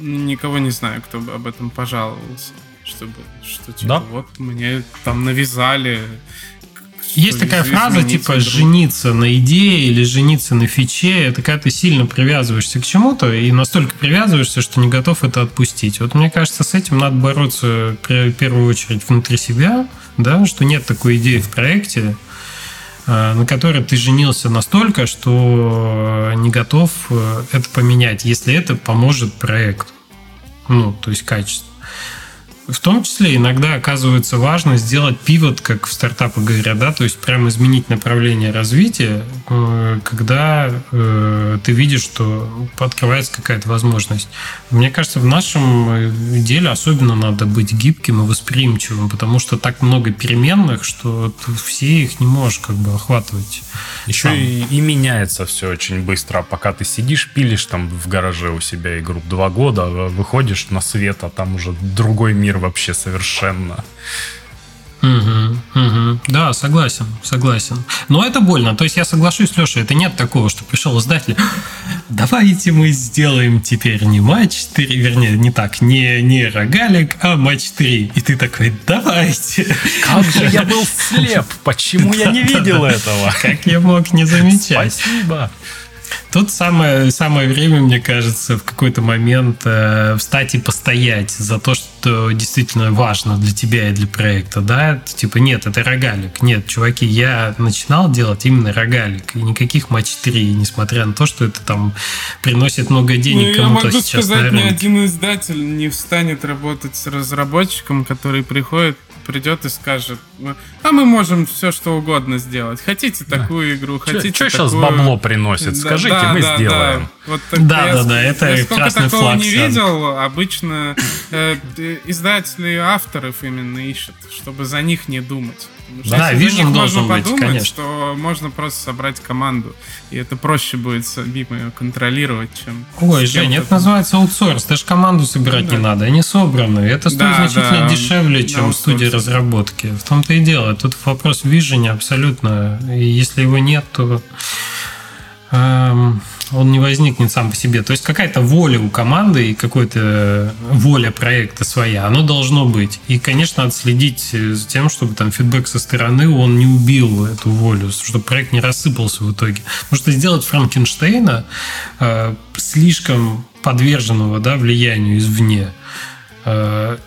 никого не знаю, кто бы об этом пожаловался чтобы что типа да? вот мне там навязали. Есть такая фраза типа друг. жениться на идее или жениться на фиче. Это когда ты сильно привязываешься к чему-то и настолько привязываешься, что не готов это отпустить. Вот мне кажется, с этим надо бороться в первую очередь внутри себя, да, что нет такой идеи в проекте, э, на которой ты женился настолько, что не готов э, это поменять, если это поможет проекту. Ну, то есть качество. В том числе иногда оказывается важно сделать пивот, как в стартапах говорят, да, то есть прямо изменить направление развития, э, когда э, ты видишь, что открывается какая-то возможность. Мне кажется, в нашем э, деле особенно надо быть гибким и восприимчивым, потому что так много переменных, что ты все их не можешь как бы охватывать. Еще и, и меняется все очень быстро. Пока ты сидишь, пилишь там в гараже у себя игру два года, а выходишь на свет, а там уже другой мир мир вообще совершенно. Угу, угу. Да, согласен, согласен. Но это больно. То есть я соглашусь, Леша, это нет такого, что пришел издатель, давайте мы сделаем теперь не матч 4, вернее, не так, не, не рогалик, а матч 3. И ты такой, давайте. Как же я (laughs) был слеп, почему я не видел этого? Как я мог не замечать? Спасибо. Тут самое, самое время, мне кажется, в какой-то момент э, встать и постоять за то, что действительно важно для тебя и для проекта, да? Типа, нет, это рогалик. Нет, чуваки, я начинал делать именно рогалик, и никаких матч 3, несмотря на то, что это там приносит много денег ну, кому-то сейчас Я могу сказать, ни один издатель не встанет работать с разработчиком, который приходит придет и скажет, а мы можем все что угодно сделать. Хотите такую да. игру, хотите Что сейчас бабло приносит? Скажите, да, мы да, сделаем. Да. Вот да, я, да, да, это я сколько такого флаг не видел, обычно э, издатели авторов именно ищут, чтобы за них не думать. Да, Vision должен быть, подумать, конечно. что можно просто собрать команду, и это проще будет самим ее контролировать, чем... Ой, Жень, это называется аутсорс, даже команду собирать да. не надо, они собраны. Это стоит да, значительно да, дешевле, чем студия разработки. В том-то и дело. Тут вопрос в Vision абсолютно. И если его нет, то... Эм, он не возникнет сам по себе. То есть какая-то воля у команды и какая-то воля проекта своя, оно должно быть. И, конечно, надо следить за тем, чтобы там фидбэк со стороны, он не убил эту волю, чтобы проект не рассыпался в итоге. Потому что сделать Франкенштейна э, слишком подверженного да, влиянию извне –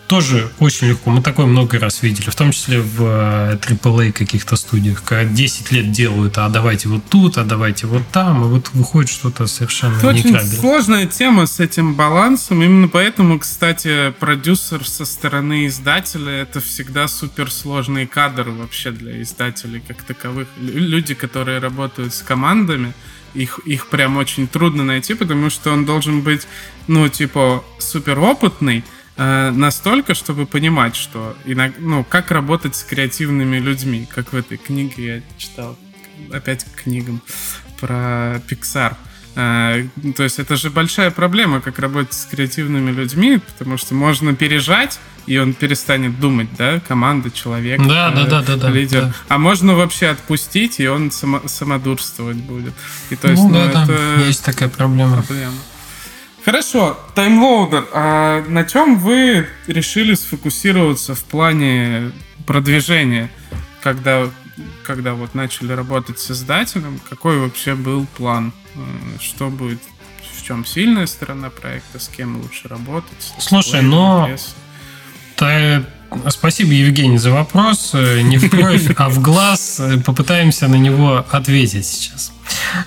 тоже очень легко. Мы такое много раз видели, в том числе в AAA э, каких-то студиях, когда 10 лет делают, а давайте вот тут, а давайте вот там, и вот выходит что-то совершенно Это очень сложная тема с этим балансом. Именно поэтому, кстати, продюсер со стороны издателя это всегда суперсложный кадр вообще для издателей как таковых. Люди, которые работают с командами, их, их прям очень трудно найти, потому что он должен быть, ну, типа, суперопытный, Э, настолько, чтобы понимать, что иногда, ну, как работать с креативными людьми, как в этой книге я читал, опять к книгам про Pixar. Э, то есть это же большая проблема, как работать с креативными людьми, потому что можно пережать, и он перестанет думать, да, команда, человек, да, э, да, да, да, лидер. Да. А можно вообще отпустить, и он само, самодурствовать будет. И то есть, ну, ну да, это да, есть такая проблема. проблема. Хорошо, таймлоудер. А на чем вы решили сфокусироваться в плане продвижения, когда, когда вот начали работать с издателем? Какой вообще был план? Э, что будет, в чем сильная сторона проекта, с кем лучше работать? Слушай, но... Та, спасибо, Евгений, за вопрос. Э, не в кровь, а в глаз. Попытаемся на него ответить сейчас.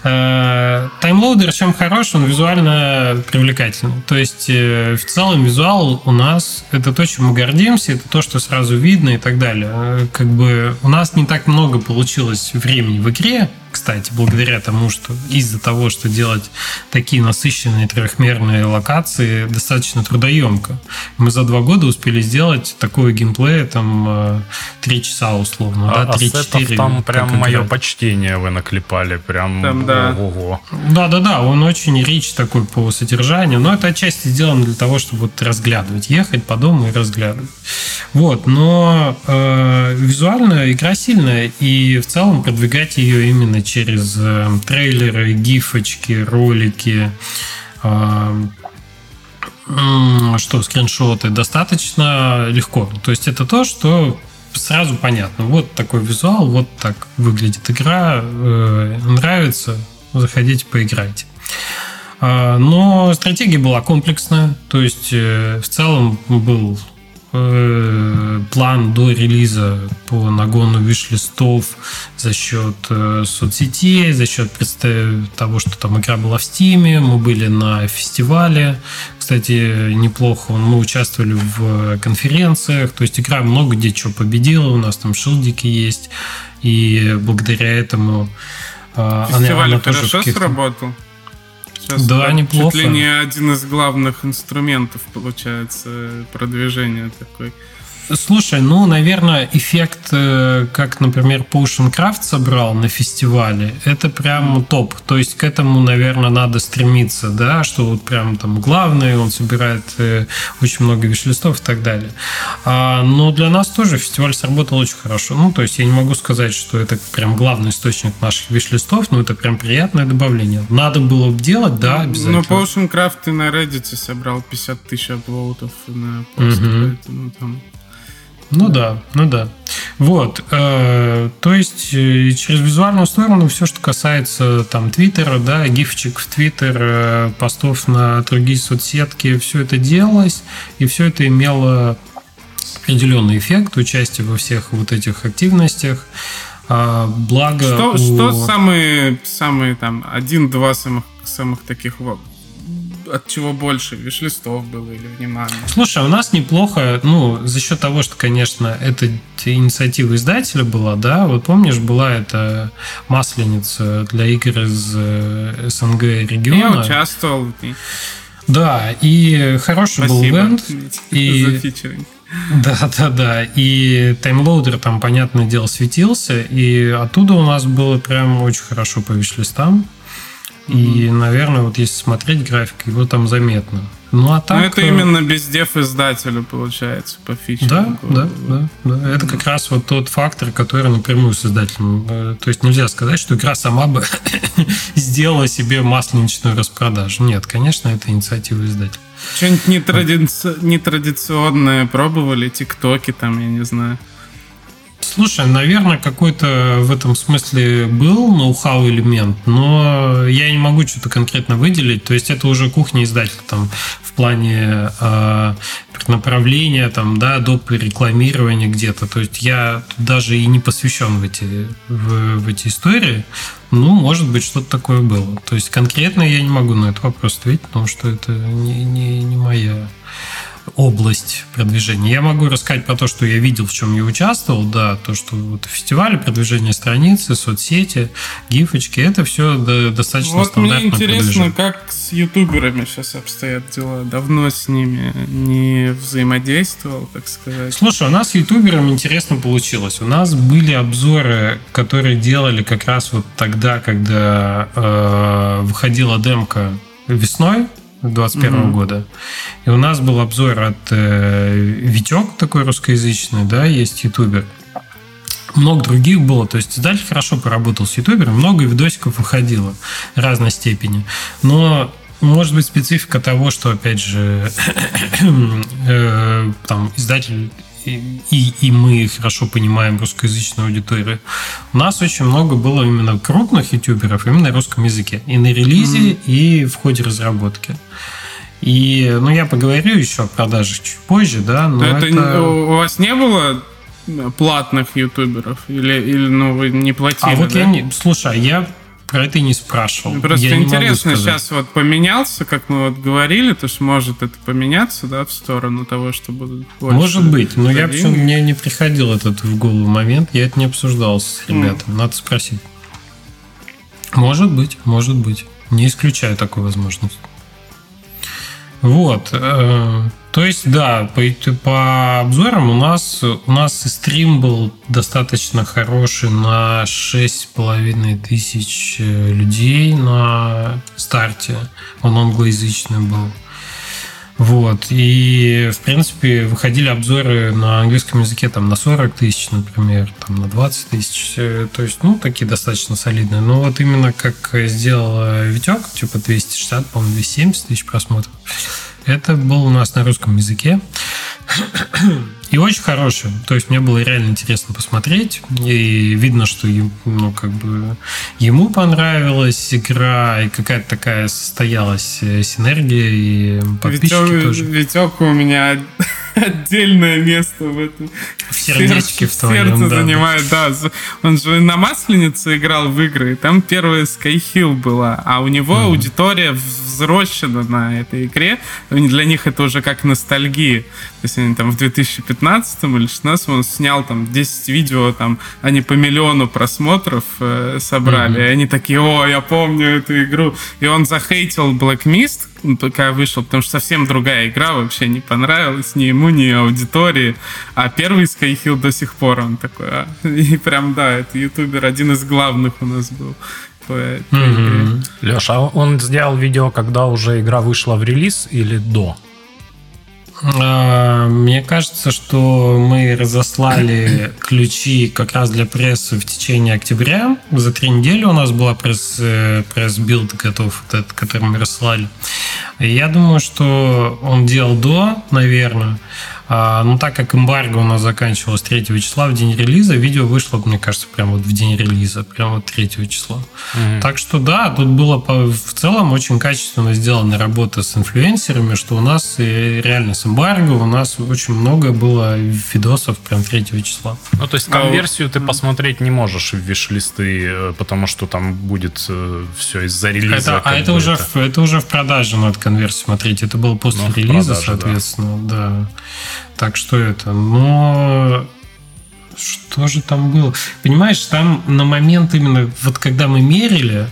Э, таймлоудер чем хорош, он визуально привлекательный. То есть э, в целом визуал у нас это то, чем мы гордимся, это то, что сразу видно и так далее. Э, как бы у нас не так много получилось времени в игре, кстати, благодаря тому, что из-за того, что делать такие насыщенные трехмерные локации достаточно трудоемко. Мы за два года успели сделать такое геймплей, там, три часа условно, а, да, 3-4. А там прям мое почтение вы наклепали, прям там, да. ого Да-да-да, он очень рич такой по содержанию, но это отчасти сделано для того, чтобы вот разглядывать, ехать по дому и разглядывать. Вот, но э, визуально игра сильная, и в целом продвигать ее именно через э, трейлеры, гифочки, ролики, э, что, скриншоты, достаточно легко. То есть это то, что сразу понятно. Вот такой визуал, вот так выглядит игра, э, нравится, заходите, поиграйте. А, но стратегия была комплексная, то есть в целом был план до релиза по нагону виш-листов за счет э, соцсетей, за счет того, что там игра была в Стиме, мы были на фестивале, кстати, неплохо, мы участвовали в конференциях, то есть игра много где что победила, у нас там шилдики есть, и благодаря этому э, Фестиваль она, она хорошо сработал? Сейчас да, неплохо. Чуть ли не один из главных инструментов, получается, продвижения такой. Слушай, ну, наверное, эффект, э, как, например, Potion Craft собрал на фестивале, это прям топ. То есть к этому, наверное, надо стремиться, да, что вот прям там главный, он собирает э, очень много виш-листов и так далее. А, но для нас тоже фестиваль сработал очень хорошо. Ну, то есть я не могу сказать, что это прям главный источник наших виш-листов, но это прям приятное добавление. Надо было бы делать, да, ну, обязательно. Но Potion Craft ты на Reddit собрал 50 тысяч аплоутов на пост, угу. поэтому там ну да, ну да. Вот, э, то есть э, через визуальную сторону все, что касается там Твиттера, да, гифчик в Твиттер, э, постов на другие соцсетки, все это делалось, и все это имело определенный эффект участия во всех вот этих активностях. А, благо что, у... что самые, самые там один-два самых, самых таких от чего больше, виш-листов было или внимания? Слушай, у нас неплохо, ну, за счет того, что, конечно, это инициатива издателя была, да, вот помнишь, была эта масленица для игр из э, СНГ региона. Я участвовал в ней. Да, и хороший Спасибо. был ивент. (laughs) И... За фичеринг. Да, да, да. И таймлоудер там, понятное дело, светился. И оттуда у нас было прям очень хорошо по виш-листам. И, наверное, вот если смотреть график, его там заметно. Ну, а так... Ну, это именно без дев издателя получается по фичингу. Да, да, да, да. Это как раз вот тот фактор, который напрямую с издателем. Э, то есть нельзя сказать, что игра сама бы (laughs) сделала себе масленичную распродажу. Нет, конечно, это инициатива издателя. Что-нибудь нетрадици... нетрадиционное пробовали? Тиктоки там, я не знаю. Слушай, наверное, какой-то в этом смысле был ноу-хау элемент, но я не могу что-то конкретно выделить. То есть это уже кухня издателя там в плане э, направления, там, да, доп. рекламирования где-то. То есть я даже и не посвящен в эти, в, в эти истории. Ну, может быть, что-то такое было. То есть конкретно я не могу на этот вопрос ответить, потому что это не, не, не моя область продвижения. Я могу рассказать про то, что я видел, в чем я участвовал, да, то, что вот фестивали, продвижение страницы, соцсети, гифочки, это все достаточно вот стандартно мне интересно, как с ютуберами сейчас обстоят дела. Давно с ними не взаимодействовал, так сказать. Слушай, у нас с ютуберами интересно получилось. У нас были обзоры, которые делали как раз вот тогда, когда э, выходила демка весной 2021 mm-hmm. года. И у нас был обзор от э, Витек, такой русскоязычный, да, есть ютубер. Много других было, то есть издатель хорошо поработал с ютубером, много видосиков выходило разной степени. Но может быть специфика того, что, опять же, (clears throat) э, там издатель и, и мы хорошо понимаем русскоязычную аудиторию. У нас очень много было именно крупных ютуберов именно на русском языке. И на релизе, mm-hmm. и в ходе разработки. И, ну, я поговорю еще о продажах чуть позже, да, но это... это... У вас не было платных ютуберов? Или, или ну, вы не платили, А вот да? я не... Слушай, я про это не спрашивал. Просто я интересно, сейчас вот поменялся, как мы вот говорили, то что может это поменяться, да, в сторону того, что будут больше. Может быть, но я почему мне не приходил этот в голову момент, я это не обсуждал с ребятами, mm. надо спросить. Может быть, может быть. Не исключаю такую возможность. Вот. То есть, да, по, по обзорам у нас, у нас и стрим был достаточно хороший на 6,5 тысяч э, людей на старте. Он англоязычный был. Вот. И, в принципе, выходили обзоры на английском языке там на 40 тысяч, например, там на 20 тысяч. Э, то есть, ну, такие достаточно солидные. Но вот именно как сделал Витек, типа 260, по-моему, 270 тысяч просмотров. Это был у нас на русском языке. И очень хороший. То есть мне было реально интересно посмотреть. И видно, что ну, как бы ему понравилась игра, и какая-то такая состоялась э, синергия, и подписчики Витек, тоже. Витек у меня (laughs) отдельное место в этом. В сердечке в твоем, сердце да, занимает, да. Он же на Масленице играл в игры, и там первая Skyhill была, а у него mm. аудитория взросшена на этой игре. Для них это уже как ностальгия. Есть они там в 2015 или 2016 он снял там 10 видео, там они по миллиону просмотров э, собрали, mm-hmm. и они такие, о, я помню эту игру. И он захейтил Black Mist, пока вышел, потому что совсем другая игра вообще не понравилась ни ему, ни аудитории. А первый Skyhill до сих пор он такой, а? (laughs) и прям, да, это ютубер один из главных у нас был. По, по mm-hmm. Леша, а он сделал видео, когда уже игра вышла в релиз или до? А, мне кажется, что мы разослали (coughs) ключи как раз для прессы в течение октября. За три недели у нас была пресс, э, пресс-билд готов, этот, который мы рассылали. Я думаю, что он делал до, наверное. А, ну, так как эмбарго у нас заканчивалось 3 числа в день релиза, видео вышло, мне кажется, прямо вот в день релиза, прямо вот 3 числа. Mm-hmm. Так что да, тут было в целом очень качественно сделана работа с инфлюенсерами, что у нас реально с эмбарго у нас очень много было видосов прям 3 числа. Ну, то есть конверсию ты посмотреть не можешь в виш-листы, э, потому что там будет э, все из-за релиза. Это, а это уже, это... В, это уже в продаже надо конверсию смотреть. Это было после ну, релиза, продаже, соответственно, да. да. Так что это, но что же там было? Понимаешь, там на момент именно, вот когда мы мерили,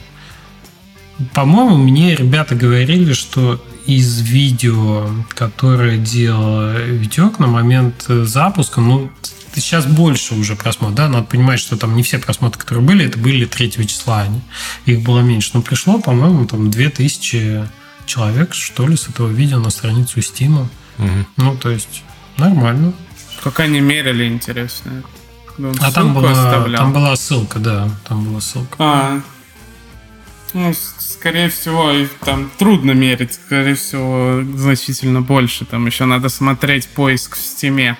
по-моему, мне ребята говорили, что из видео, которое делал Витек на момент запуска, ну, сейчас больше уже просмотров, да, надо понимать, что там не все просмотры, которые были, это были 3 числа, они, их было меньше, но пришло, по-моему, там 2000 человек, что ли, с этого видео на страницу Стима. Угу. Ну, то есть Нормально. Как они мерили, интересно. Он а там была, оставлял. там была ссылка, да, там была ссылка. А, ну, скорее всего, там трудно мерить, скорее всего, значительно больше. Там еще надо смотреть поиск в стиме,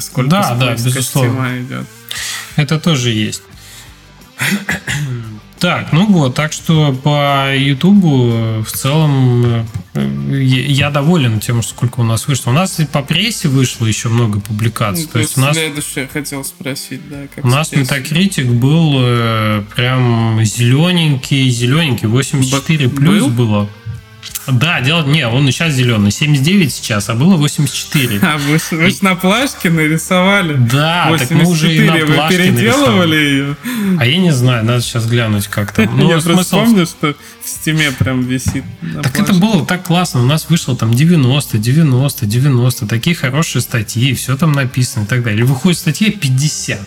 сколько да, да, безусловно. идет. Это тоже есть. Так, ну вот, так что по Ютубу э, в целом э, я доволен тем, сколько у нас вышло. У нас и по прессе вышло еще много публикаций. Ну, то, есть у нас... Следующее хотел спросить, да. Как у нас метакритик был э, прям зелененький, зелененький, 84 Б- плюс был? было. Да, делать не, он сейчас зеленый. 79 сейчас, а было 84. А вы, вы и... на плашке нарисовали? Да, 84. так мы уже и на плашке Вы переделывали ее? А я не знаю, надо сейчас глянуть как там. (laughs) Ну, я просто помню, что в стиме прям висит. Так плашке. это было так классно. У нас вышло там 90, 90, 90. Такие хорошие статьи, все там написано и так далее. Или выходит статья 50.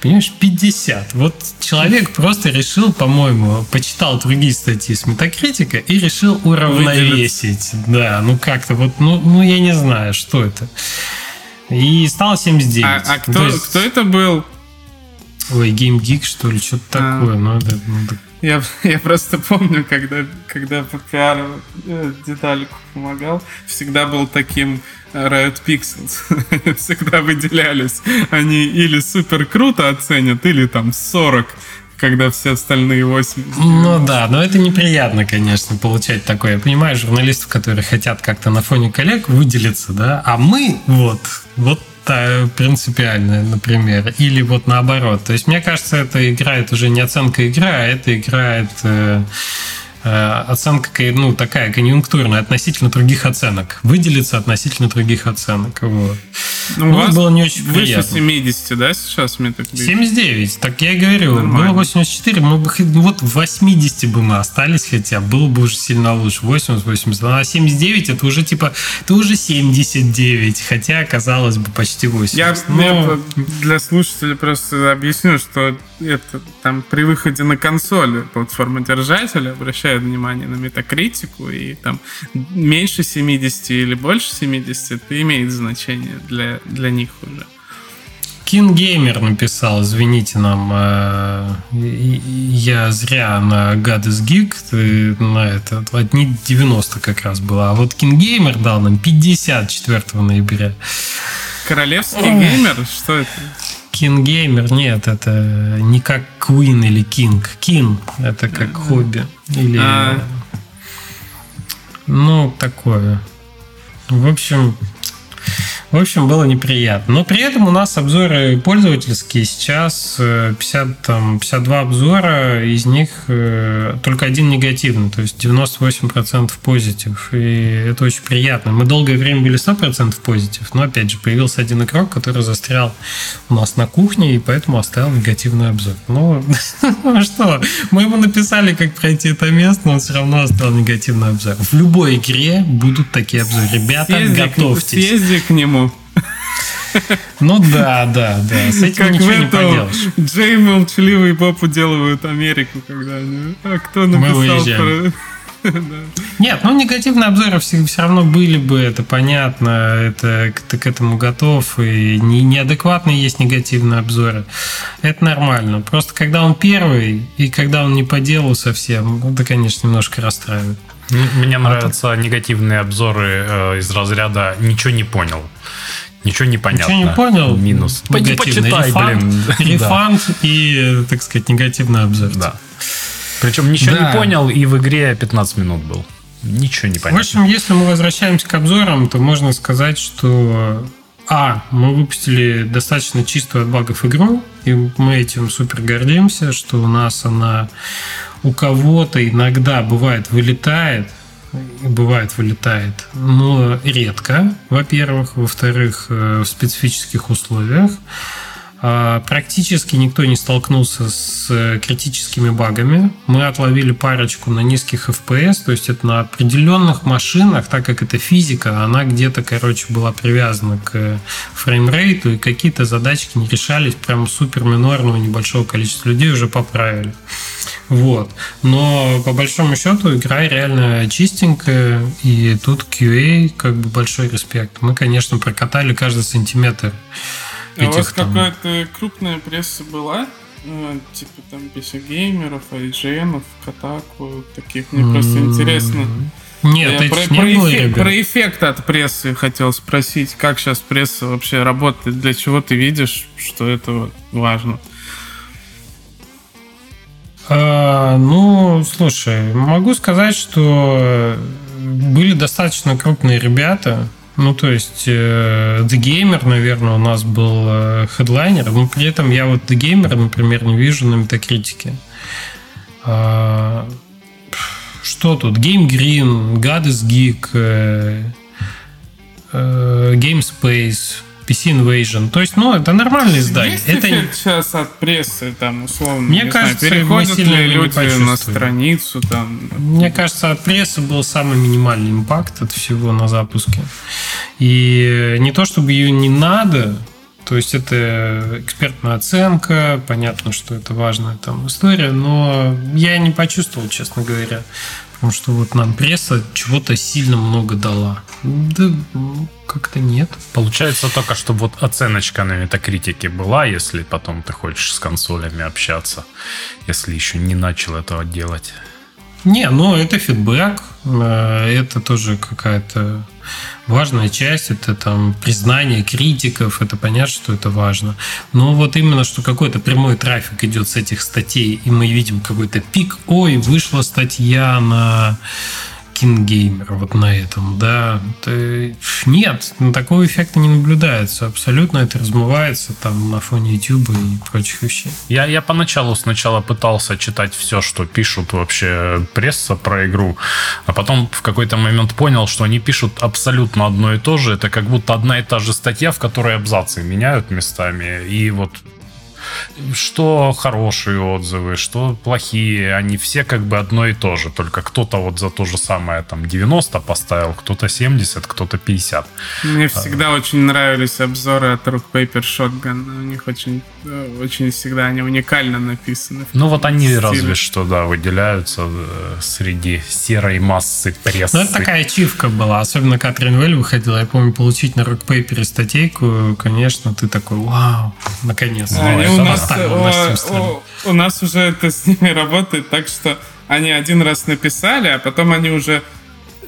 Понимаешь, 50. Вот человек просто решил, по-моему, почитал другие статьи с метакритика и решил уравновесить. Да, ну как-то вот, ну, ну я не знаю, что это. И стало 79. А, а кто, есть... кто это был? Ой, Game Geek, что ли, что-то а. такое. Ну, это, ну, я, я просто помню, когда, когда по пиару э, детальку помогал, всегда был таким Riot Pixels (laughs) всегда выделялись. Они или супер круто оценят, или там 40 когда все остальные 80. Ну да, но это неприятно, конечно, получать такое. Я понимаю журналистов, которые хотят как-то на фоне коллег выделиться, да, а мы вот, вот принципиальная, например, или вот наоборот. То есть, мне кажется, это играет уже не оценка игры, а это играет э, оценка ну, такая конъюнктурная относительно других оценок. Выделиться относительно других оценок. Вот. Ну, у вас было не очень выше приятно. 70, да, сейчас мне так 79, так я и говорю. Нормально. Было 84, мы бы ну, вот в 80 бы мы остались хотя, было бы уже сильно лучше. 80, 80. А 79 это уже типа, это уже 79, хотя казалось бы почти 80. Я, Но... я для слушателей просто объясню, что это там при выходе на консоль платформа держателя обращает внимание на метакритику, и там меньше 70 или больше 70 это имеет значение для, для них уже. Gamer написал, извините нам, э, я зря на God is Geek, на это, одни 90 как раз было, а вот Gamer дал нам 54 ноября. Королевский геймер? Что это? King Gamer, нет, это не как Queen или King. King это как хобби. Или... А... Ну, такое. В общем, В общем, было неприятно. Но при этом у нас обзоры пользовательские. Сейчас 50, там, 52 обзора, из них только один негативный, то есть 98% позитив. И это очень приятно. Мы долгое время были 100% позитив, но опять же появился один игрок, который застрял у нас на кухне, и поэтому оставил негативный обзор. Ну, (laughs) что, мы ему написали, как пройти это место, но он все равно оставил негативный обзор. В любой игре будут такие обзоры. Ребята, готовьтесь. Съезди к нему. Ну да, да, да. С этим как ничего не поделаешь. Джей молчаливый Боб уделывают Америку, когда они... А кто написал про... Нет, ну негативные обзоры все, все равно были бы, это понятно, это ты к этому готов, и не, неадекватные есть негативные обзоры. Это нормально. Просто когда он первый, и когда он не по делу совсем, это, конечно, немножко расстраивает. Мне нравятся негативные обзоры э, из разряда «ничего не понял». Ничего не понятно. Ничего не понял. Минус. Пойди почитай, рефанд, (laughs) блин. Рефанд да. и, так сказать, негативный обзор. Да. Причем ничего да. не понял, и в игре 15 минут был. Ничего не понятно. В общем, если мы возвращаемся к обзорам, то можно сказать, что а, мы выпустили достаточно чистую от багов игру, и мы этим супер гордимся, что у нас она у кого-то иногда бывает вылетает, бывает вылетает, но редко, во-первых. Во-вторых, э, в специфических условиях. А, практически никто не столкнулся с э, критическими багами. Мы отловили парочку на низких FPS, то есть это на определенных машинах, так как это физика, она где-то, короче, была привязана к фреймрейту, и какие-то задачки не решались, прям супер минорного небольшого количества людей уже поправили. Вот. Но по большому счету игра реально чистенькая, и тут QA как бы большой респект. Мы, конечно, прокатали каждый сантиметр а у вас там... какая-то крупная пресса была? Ну, типа там PC-геймеров, IGN, Катаку, таких. Мне просто интересно. Нет, Я про, не про, было, эффект, про эффект от прессы хотел спросить. Как сейчас пресса вообще работает? Для чего ты видишь, что это важно? А, ну, слушай, могу сказать, что были достаточно крупные ребята, ну, то есть э, The Gamer, наверное, у нас был э, хедлайнер, но при этом я вот The Gamer, например, не вижу на метакритике. А, что тут? Game Green, God is Geek, э, Game Space, PC Invasion. То есть, ну, это нормальный издание. Есть это сейчас от прессы, там, условно, Мне кажется, знаю, переходят ли люди на страницу, там. Мне кажется, от прессы был самый минимальный импакт от всего на запуске. И не то, чтобы ее не надо, то есть это экспертная оценка, понятно, что это важная там история, но я не почувствовал, честно говоря, потому что вот нам пресса чего-то сильно много дала. Да, как-то нет. Получается только, чтобы вот оценочка на метакритике была, если потом ты хочешь с консолями общаться, если еще не начал этого делать. Не, ну это фидбэк, э, это тоже какая-то важная часть, это там признание критиков, это понятно, что это важно. Но вот именно, что какой-то прямой трафик идет с этих статей, и мы видим какой-то пик, ой, вышла статья на кингеймер вот на этом, да. Нет, такого эффекта не наблюдается. Абсолютно это размывается там на фоне YouTube и прочих вещей. Я, я поначалу сначала пытался читать все, что пишут вообще пресса про игру, а потом в какой-то момент понял, что они пишут абсолютно одно и то же. Это как будто одна и та же статья, в которой абзацы меняют местами. И вот что хорошие отзывы, что плохие, они все как бы одно и то же, только кто-то вот за то же самое там 90 поставил, кто-то 70, кто-то 50. Мне всегда а, очень нравились обзоры от Rock Paper Shotgun, у них очень, э, очень всегда они уникально написаны. Ну вот они стиле. разве что, да, выделяются э, среди серой массы прессы. Ну это такая ачивка была, особенно Катрин Вель выходила, я помню, получить на Rock Paper статейку, конечно, ты такой, вау, наконец-то. А, у нас, у, у, у нас уже это с ними работает так, что они один раз написали, а потом они уже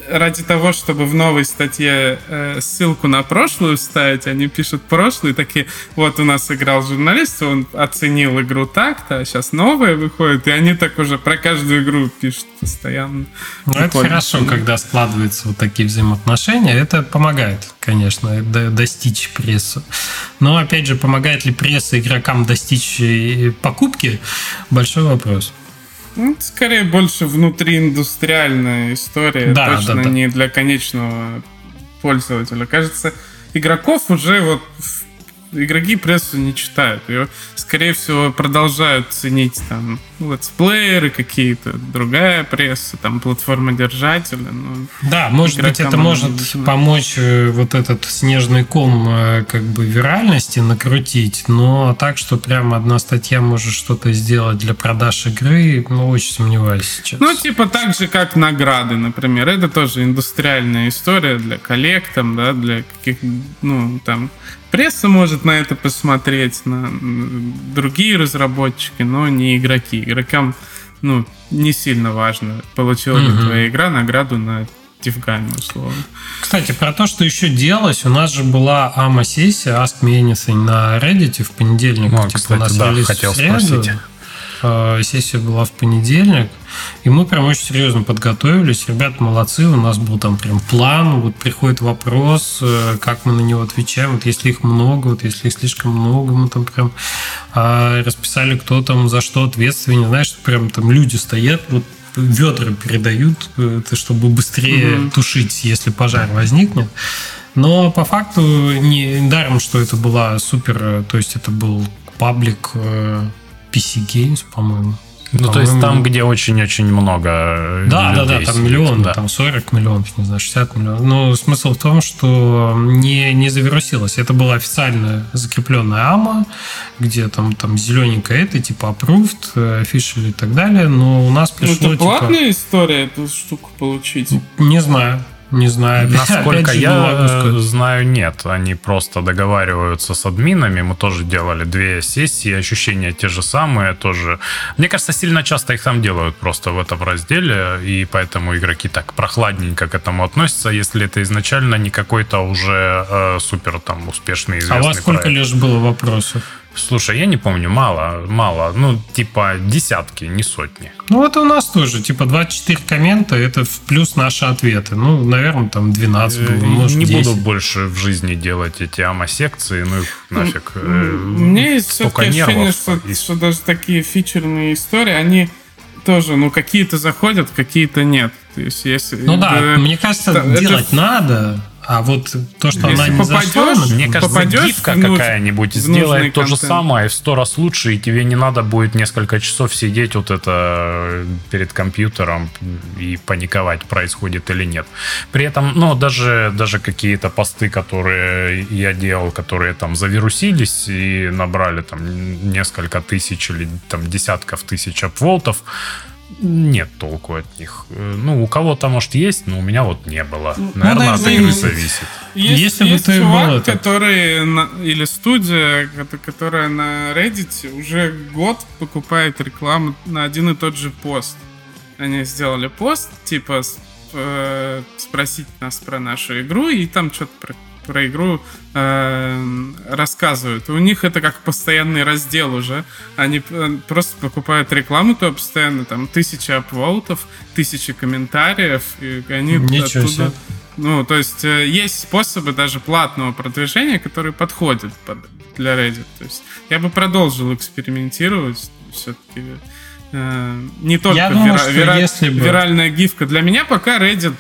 ради того, чтобы в новой статье э, ссылку на прошлую вставить, они пишут прошлый, такие, вот у нас играл журналист, он оценил игру так-то, а сейчас новая выходит, и они так уже про каждую игру пишут постоянно. Ну, это хорошо, когда складываются вот такие взаимоотношения, это помогает, конечно, достичь прессу. Но, опять же, помогает ли пресса игрокам достичь э, покупки, большой вопрос. Ну, скорее больше внутрииндустриальная история, да, точно да, да. не для конечного пользователя. Кажется, игроков уже вот игроки прессу не читают. Ее, скорее всего, продолжают ценить там летсплееры какие-то, другая пресса, там платформа держателя. Но да, может быть, это может помочь э, вот этот снежный ком э, как бы виральности накрутить, но так, что прям одна статья может что-то сделать для продаж игры, ну, очень сомневаюсь сейчас. Ну, типа так же, как награды, например. Это тоже индустриальная история для коллег, там, да, для каких, ну, там, пресса может на это посмотреть, на другие разработчики, но не игроки. Игрокам ну, не сильно важно, получила ли твоя игра награду на Тифгаме, условно. Кстати, про то, что еще делалось, у нас же была АМА-сессия Ask Me Anything на Reddit в понедельник. Ну, типа, кстати, у нас да, хотел в среду. спросить. Э, сессия была в понедельник, и мы прям очень серьезно подготовились. Ребята молодцы, у нас был там прям план, вот приходит вопрос, э, как мы на него отвечаем. Вот если их много, вот если их слишком много, мы там прям а, расписали, кто там за что ответственен. Знаешь, прям там люди стоят, вот ведра передают, э, чтобы быстрее угу. тушить, если пожар возникнет. Но по факту не даром, что это была супер, то есть это был паблик PC Games, по-моему. Ну, по то есть там, где очень-очень много э, Да, да, да, там миллион, да. там 40 миллионов, не знаю, 60 миллионов. Но смысл в том, что не, не завирусилось. Это была официально закрепленная АМА, где там, там зелененькое это, типа approved, official и так далее. Но у нас пришло... Ну, это типа платная типа... история эту штуку получить? Не знаю. Не знаю. (laughs) Насколько я знаю, нет. Они просто договариваются с админами. Мы тоже делали две сессии, ощущения те же самые тоже. Мне кажется, сильно часто их там делают просто в этом разделе, и поэтому игроки так прохладненько к этому относятся, если это изначально не какой-то уже э, супер там успешный известный А у вас сколько проект. лишь было вопросов? Слушай, я не помню, мало, мало, ну, типа десятки, не сотни. Ну, вот у нас тоже, типа 24 коммента, это в плюс наши ответы. Ну, наверное, там 12 было, э, может, Не 10. буду больше в жизни делать эти АМА-секции, ну, нафиг. У меня есть столько ощущение, что, что даже такие фичерные истории, они тоже, ну, какие-то заходят, какие-то нет. То есть, если... Ну да, да мне кажется, да, делать это... надо, а вот то, что Если она не зашла, мне кажется, гифка какая-нибудь сделает то же самое в сто раз лучше, и тебе не надо будет несколько часов сидеть вот это перед компьютером и паниковать, происходит или нет. При этом, ну, даже, даже какие-то посты, которые я делал, которые там завирусились и набрали там несколько тысяч или там десятков тысяч апволтов, нет толку от них. Ну, у кого-то, может, есть, но у меня вот не было. Ну, Наверное, ну, от игры зависит. Есть, Если есть бы ты чувак, был который на, или студия, которая на Reddit уже год покупает рекламу на один и тот же пост. Они сделали пост, типа, э, спросить нас про нашу игру, и там что-то про про игру э, рассказывают. У них это как постоянный раздел уже. Они э, просто покупают рекламу то постоянно, там тысяча апволтов, тысячи комментариев, и они Ничего оттуда... Себе. Ну, то есть э, есть способы даже платного продвижения, которые подходят под, для Reddit. То есть я бы продолжил экспериментировать все-таки. Э, не только я думаю, вира- вира- если бы... виральная гифка. Для меня пока Reddit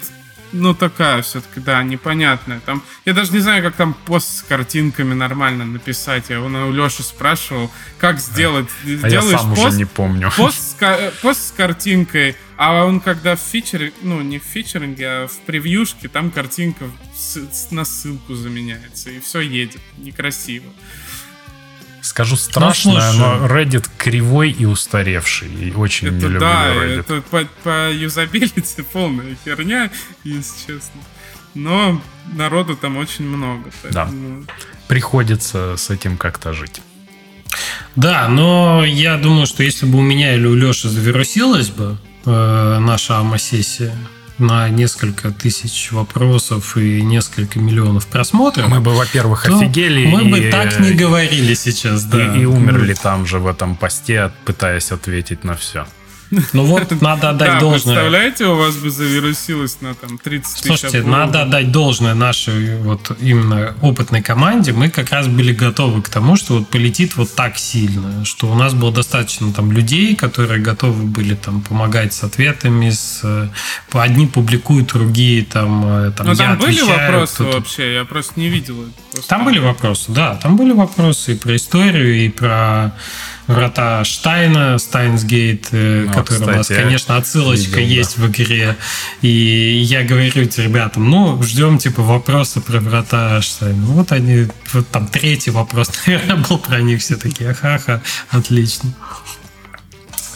ну, такая все-таки, да, непонятная. Там, я даже не знаю, как там пост с картинками нормально написать. Я у Леши спрашивал, как сделать. А Делаешь я сам пост, уже не помню. Пост с, пост с картинкой, а он когда в фичере, ну, не в фичеринге, а в превьюшке, там картинка с, с, на ссылку заменяется, и все едет. Некрасиво. Скажу страшное, ну, но Reddit кривой и устаревший. И очень это, не люблю да, Reddit. это по, по юзабилити (laughs) полная херня, если честно. Но народу там очень много. Поэтому... Да. Приходится с этим как-то жить. Да, но я думаю, что если бы у меня или у Леши завирусилась бы э, наша АМА-сессия, на несколько тысяч вопросов и несколько миллионов просмотров. Мы бы, во-первых, офигели. Мы и, бы так не говорили сейчас, да. И, и умерли там же в этом посте, пытаясь ответить на все. Ну вот, (laughs) надо отдать да, должное. Представляете, у вас бы завирусилось на там 30 тысяч Слушайте, надо отдать должное нашей вот именно опытной команде. Мы как раз были готовы к тому, что вот полетит вот так сильно, что у нас было достаточно там людей, которые готовы были там помогать с ответами, с э, одни публикуют, другие там, э, там Но там были вопросы вообще? Я просто не видел. Просто там были вопросы, да, там были вопросы и про историю, и про врата Штайна, Стайнсгейт, ну, который кстати, у нас, конечно, отсылочка видел, есть да. в игре. И я говорю ребятам, ну, ждем, типа, вопросы про врата Штайна. Вот они, вот там третий вопрос, (laughs) наверное, был про них все такие, ха-ха, отлично.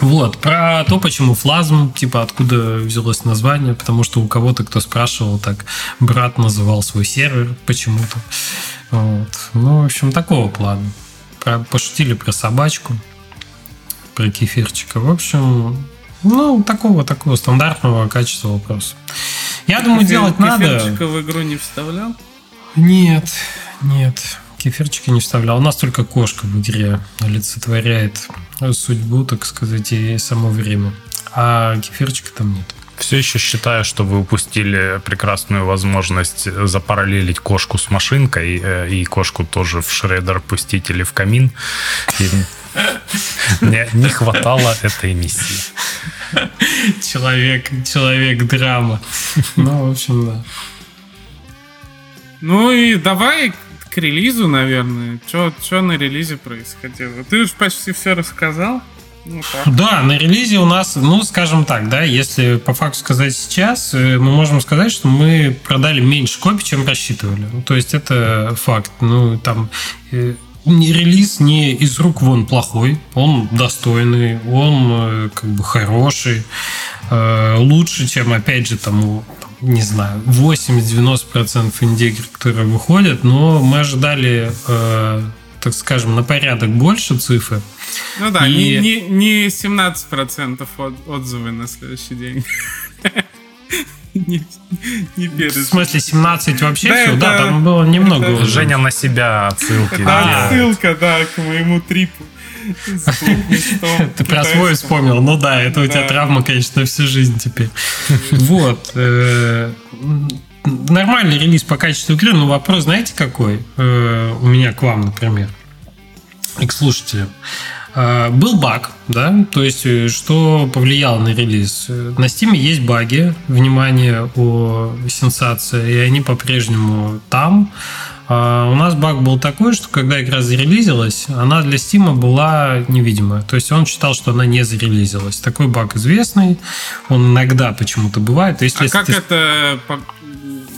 Вот, про то, почему флазм, типа, откуда взялось название, потому что у кого-то, кто спрашивал, так, брат называл свой сервер почему-то. Вот. Ну, в общем, такого плана про, пошутили про собачку, про кефирчика. В общем, ну, такого, такого стандартного качества вопроса. Я думаю, Кефир, делать надо... Кефирчика в игру не вставлял? Нет, нет. Кефирчика не вставлял. У нас только кошка в игре олицетворяет судьбу, так сказать, и само время. А кефирчика там нет. Все еще считаю, что вы упустили прекрасную возможность запараллелить кошку с машинкой э, и кошку тоже в шредер пустить или в камин. И мне не хватало этой миссии. Человек, человек драма. Ну, в общем, да. Ну и давай к релизу, наверное. Что на релизе происходило? Ты уж почти все рассказал. Да, на релизе у нас, ну, скажем так, да, если по факту сказать сейчас, э, мы можем сказать, что мы продали меньше копий, чем рассчитывали. Ну, то есть это факт. Ну, там э, релиз не из рук вон плохой, он достойный, он э, как бы хороший, лучше, чем, опять же, там, не знаю, 80-90% инди которые выходят, но мы ожидали, так скажем, на порядок больше цифр, ну да, и... не, не, не 17% от, отзывы на следующий день. (laughs) Не, не В смысле, 17 вообще да, все? Это, да, там было немного. Это, Женя на себя отсылки. Да, отсылка, да, к моему трипу. (laughs) Ты про свой вспомнил. Ну да, это у тебя травма, конечно, всю жизнь теперь. (laughs) Вот. Э, нормальный релиз по качеству игры, но вопрос, знаете, какой? Э, у меня к вам, например, и к слушателям. А, был баг, да, то есть э, что повлияло на релиз? На Steam есть баги, внимание о сенсации, и они по-прежнему там. А у нас баг был такой, что когда игра зарелизилась, она для Steam была невидимая. То есть он считал, что она не зарелизилась. Такой баг известный, он иногда почему-то бывает. Если а как ты... это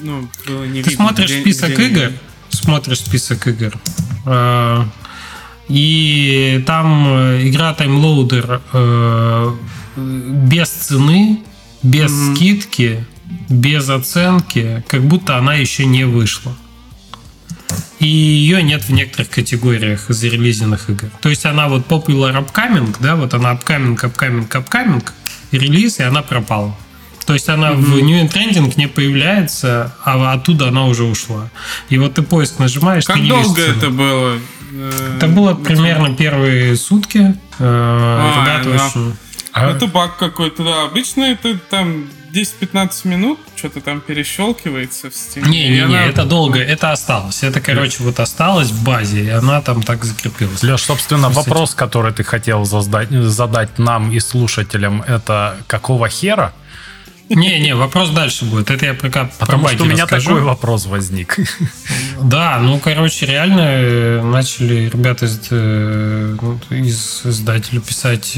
ну, было не Ты видно, смотришь список где... игр, смотришь список игр, а, и там э, игра таймлоудер э, без цены, без mm-hmm. скидки, без оценки, как будто она еще не вышла. И ее нет в некоторых категориях зарелизенных игр. То есть она вот popular upcoming, да, вот она upcoming, upcoming, upcoming, релиз, и она пропала. То есть она mm-hmm. в New Trending не появляется, а оттуда она уже ушла. И вот ты поиск нажимаешь, как ты не долго это было? Это было примерно первые сутки. Э, а, Ребята да. очень... А... Это баг какой-то, да. Обычно это там 10-15 минут что-то там перещелкивается в стене. Не, не, не, это долго, это осталось. Это, короче, вот осталось в базе, и она там так закрепилась. Леш, собственно, вопрос, который ты хотел задать, задать нам и слушателям, это какого хера не-не, вопрос дальше будет. Это я пока Потому про что у меня расскажу. такой вопрос возник. (laughs) Да, ну, короче, реально э, начали ребята из, э, из издателя писать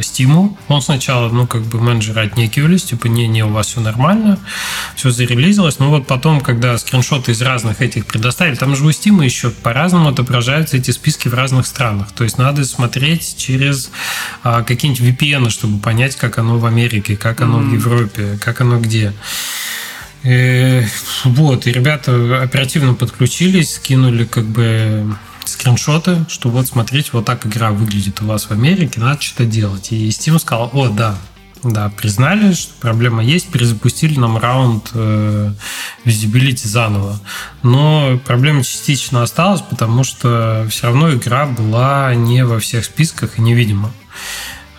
Стиму. Э, Он сначала, ну, как бы менеджеры отнекивались, типа, не-не, у вас все нормально, все зарелизилось. Ну, вот потом, когда скриншоты из разных этих предоставили, там же у Стима еще по-разному отображаются эти списки в разных странах. То есть надо смотреть через а, какие-нибудь VPN, чтобы понять, как оно в Америке, как оно mm-hmm. в Европе доступе, как оно где. И, э, вот, и ребята оперативно подключились, скинули как бы скриншоты, что вот смотрите, вот так игра выглядит у вас в Америке, надо что-то делать. И Steam сказал, о, да, Да, признали, что проблема есть, перезапустили нам раунд э, визибилити заново. Но проблема частично осталась, потому что все равно игра была не во всех списках и невидима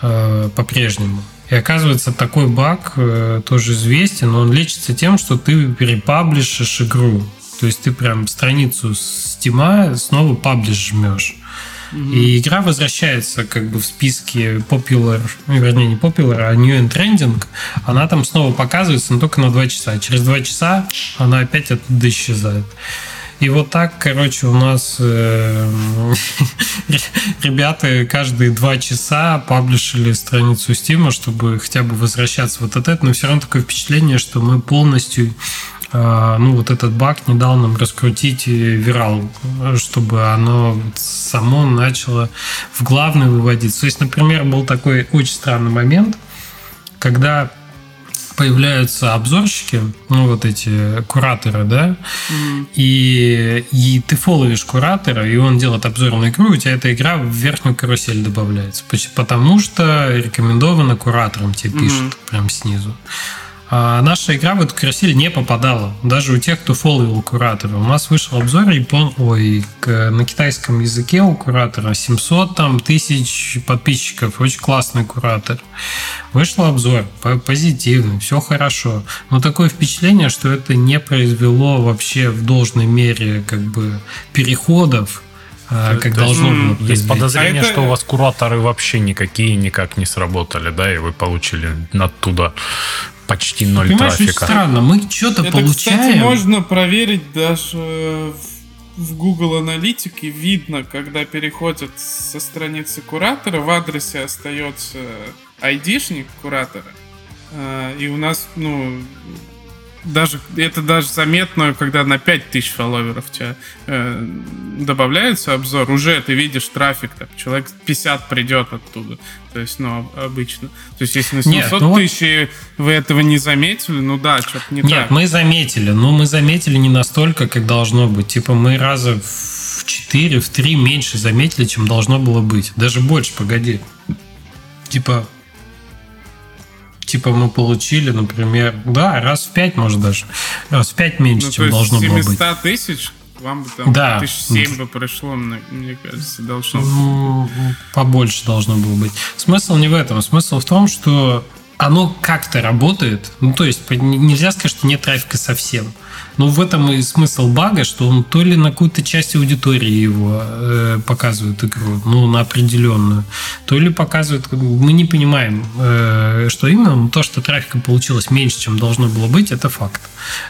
э, по-прежнему. И оказывается, такой баг э, тоже известен, но он лечится тем, что ты перепаблишишь игру. То есть ты прям страницу Стима снова паблиш жмешь. И игра возвращается как бы в списке popular, ну, вернее не popular, а new and trending. Она там снова показывается, но только на 2 часа. Через 2 часа она опять оттуда исчезает. И вот так, короче, у нас э, (laughs) ребята каждые два часа паблишили страницу Steam, чтобы хотя бы возвращаться вот от этого. Но все равно такое впечатление, что мы полностью а, ну, вот этот баг не дал нам раскрутить вирал, чтобы оно само начало в главную выводиться. То есть, например, был такой очень странный момент, когда появляются обзорщики, ну вот эти кураторы, да, mm-hmm. и, и ты фоловишь куратора, и он делает обзор на игру, у тебя эта игра в верхнюю карусель добавляется, потому что рекомендовано куратором тебе пишут mm-hmm. прям снизу. А наша игра в эту карусель не попадала. Даже у тех, кто фолловил куратора. У нас вышел обзор япон... Ой, на китайском языке у куратора 700 там, тысяч подписчиков. Очень классный куратор. Вышел обзор, позитивный, все хорошо. Но такое впечатление, что это не произвело вообще в должной мере как бы переходов а, как должно было. Есть подозрение, а это... что у вас кураторы вообще никакие никак не сработали, да, и вы получили оттуда почти ноль Понимаешь, трафика. странно, мы что-то Это, получаем. Кстати, можно проверить даже в Google Аналитике. Видно, когда переходят со страницы куратора, в адресе остается айдишник куратора. А, и у нас, ну, даже это даже заметно, когда на 5000 фолловеров тебя э, добавляется обзор, уже ты видишь трафик, так, человек 50 придет оттуда. То есть, ну, обычно. То есть, если на 700 Нет, ну тысяч вы этого не заметили, ну да, что-то не Нет, так. Нет, мы заметили, но мы заметили не настолько, как должно быть. Типа, мы раза в 4, в 3 меньше заметили, чем должно было быть. Даже больше, погоди. Типа, типа мы получили, например, да, раз в пять, может даже, раз в пять меньше, ну, чем должно было быть. 700 тысяч вам бы там да. тысяч семь бы прошло, мне кажется, должно ну, Побольше должно было быть. Смысл не в этом. Смысл в том, что оно как-то работает. Ну, то есть нельзя сказать, что нет трафика совсем. Но в этом и смысл бага, что он то ли на какую-то часть аудитории его э, показывает игру, ну, на определенную, то ли показывает, мы не понимаем, э, что именно, но то, что трафика получилось меньше, чем должно было быть, это факт.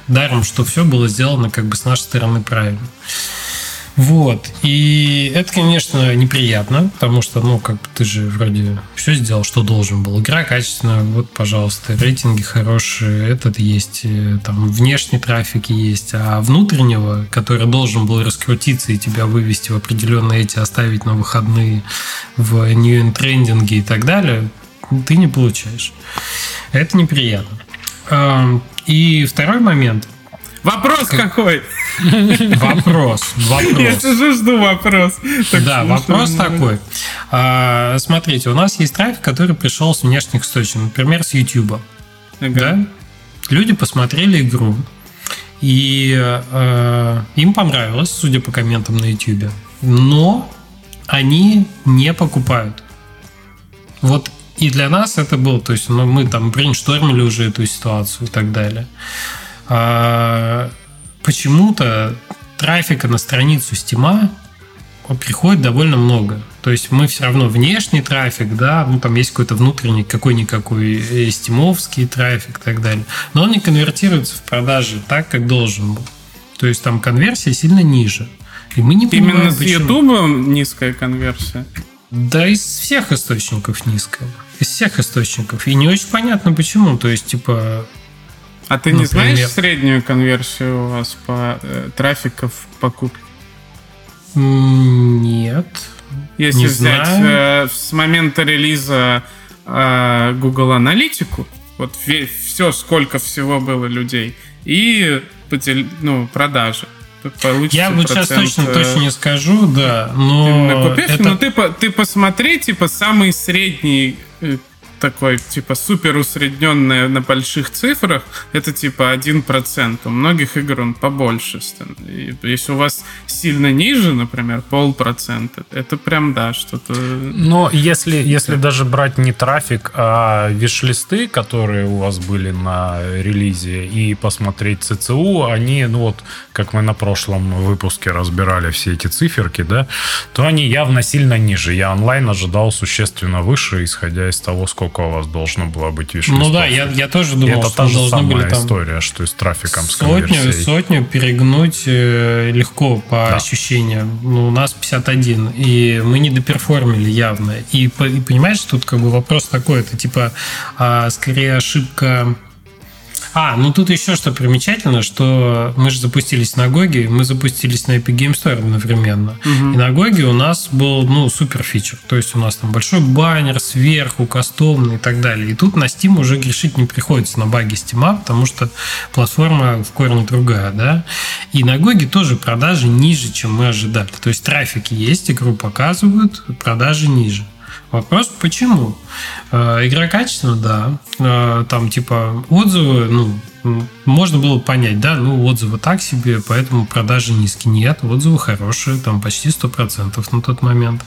Даром, что все было сделано как бы с нашей стороны правильно. Вот. И это, конечно, неприятно, потому что, ну, как бы ты же вроде все сделал, что должен был. Игра качественная, вот, пожалуйста, рейтинги хорошие, этот есть, э, там, внешний трафик есть, а внутреннего, который должен был раскрутиться и тебя вывести в определенные эти, оставить на выходные в new трендинге и так далее, ты не получаешь. Это неприятно. И второй момент. Вопрос какой? Вопрос, вопрос. Я сижу, жду вопрос. Так да, вопрос такой. А, смотрите, у нас есть трафик, который пришел с внешних источников, например, с YouTube. Ага. Да? Люди посмотрели игру, и э, им понравилось, судя по комментам на YouTube. Но они не покупают. Вот и для нас это было, то есть ну, мы там брейнштормили уже эту ситуацию и так далее. А, почему-то трафика на страницу Стима приходит довольно много. То есть мы все равно внешний трафик, да, ну там есть какой-то внутренний, какой-никакой стимовский трафик и так далее. Но он не конвертируется в продажи так, как должен был. То есть там конверсия сильно ниже. И мы не понимаем, Именно с Ютуба низкая конверсия? Да, из всех источников низкая. Из всех источников. И не очень понятно почему. То есть, типа, а ты не знаешь среднюю конверсию у вас по э, трафика в покупке? Нет. Если не взять знаю. Э, с момента релиза э, Google Аналитику, вот все, сколько всего было людей, и ну, продажи. Я вот сейчас точно, э, точно не скажу, да, но... Купив, это... Но ты, ты посмотри, типа, самый средний э, такой, типа, супер усредненное на больших цифрах, это типа 1%. У многих игр он побольше. И если у вас сильно ниже, например, полпроцента, это прям, да, что-то... Но если, если даже брать не трафик, а виш-листы, которые у вас были на релизе, и посмотреть ЦЦУ, они, ну вот, как мы на прошлом выпуске разбирали все эти циферки, да, то они явно сильно ниже. Я онлайн ожидал существенно выше, исходя из того, сколько у вас должно было быть виш Ну да, я, я тоже думал, это что та же самая были там история, что и с трафиком, с сотню, конверсией. сотню перегнуть э, легко по Да. ощущениям. Ну, у нас 51, и мы не доперформили явно. И, и понимаешь, тут как бы вопрос такой, это типа а, скорее ошибка а, ну тут еще что примечательно, что мы же запустились на GOG е, мы запустились на Epic Game Store одновременно. И на GOG е у нас был, ну, супер feature. То есть у нас там большой баннер сверху, кастомный и так далее. И тут на Steam уже грешить не приходится на баги Steam, потому что платформа в корне другая, да. И на GOG е тоже продажи ниже, чем мы ожидали. То есть трафик есть, игру показывают, продажи ниже. Вопрос, почему? Э, Игра качественная, да. Э, Там, типа, отзывы, ну, можно было понять, да, ну, отзывы так себе, поэтому продажи низкие. Нет, отзывы хорошие, там почти 100% на тот момент.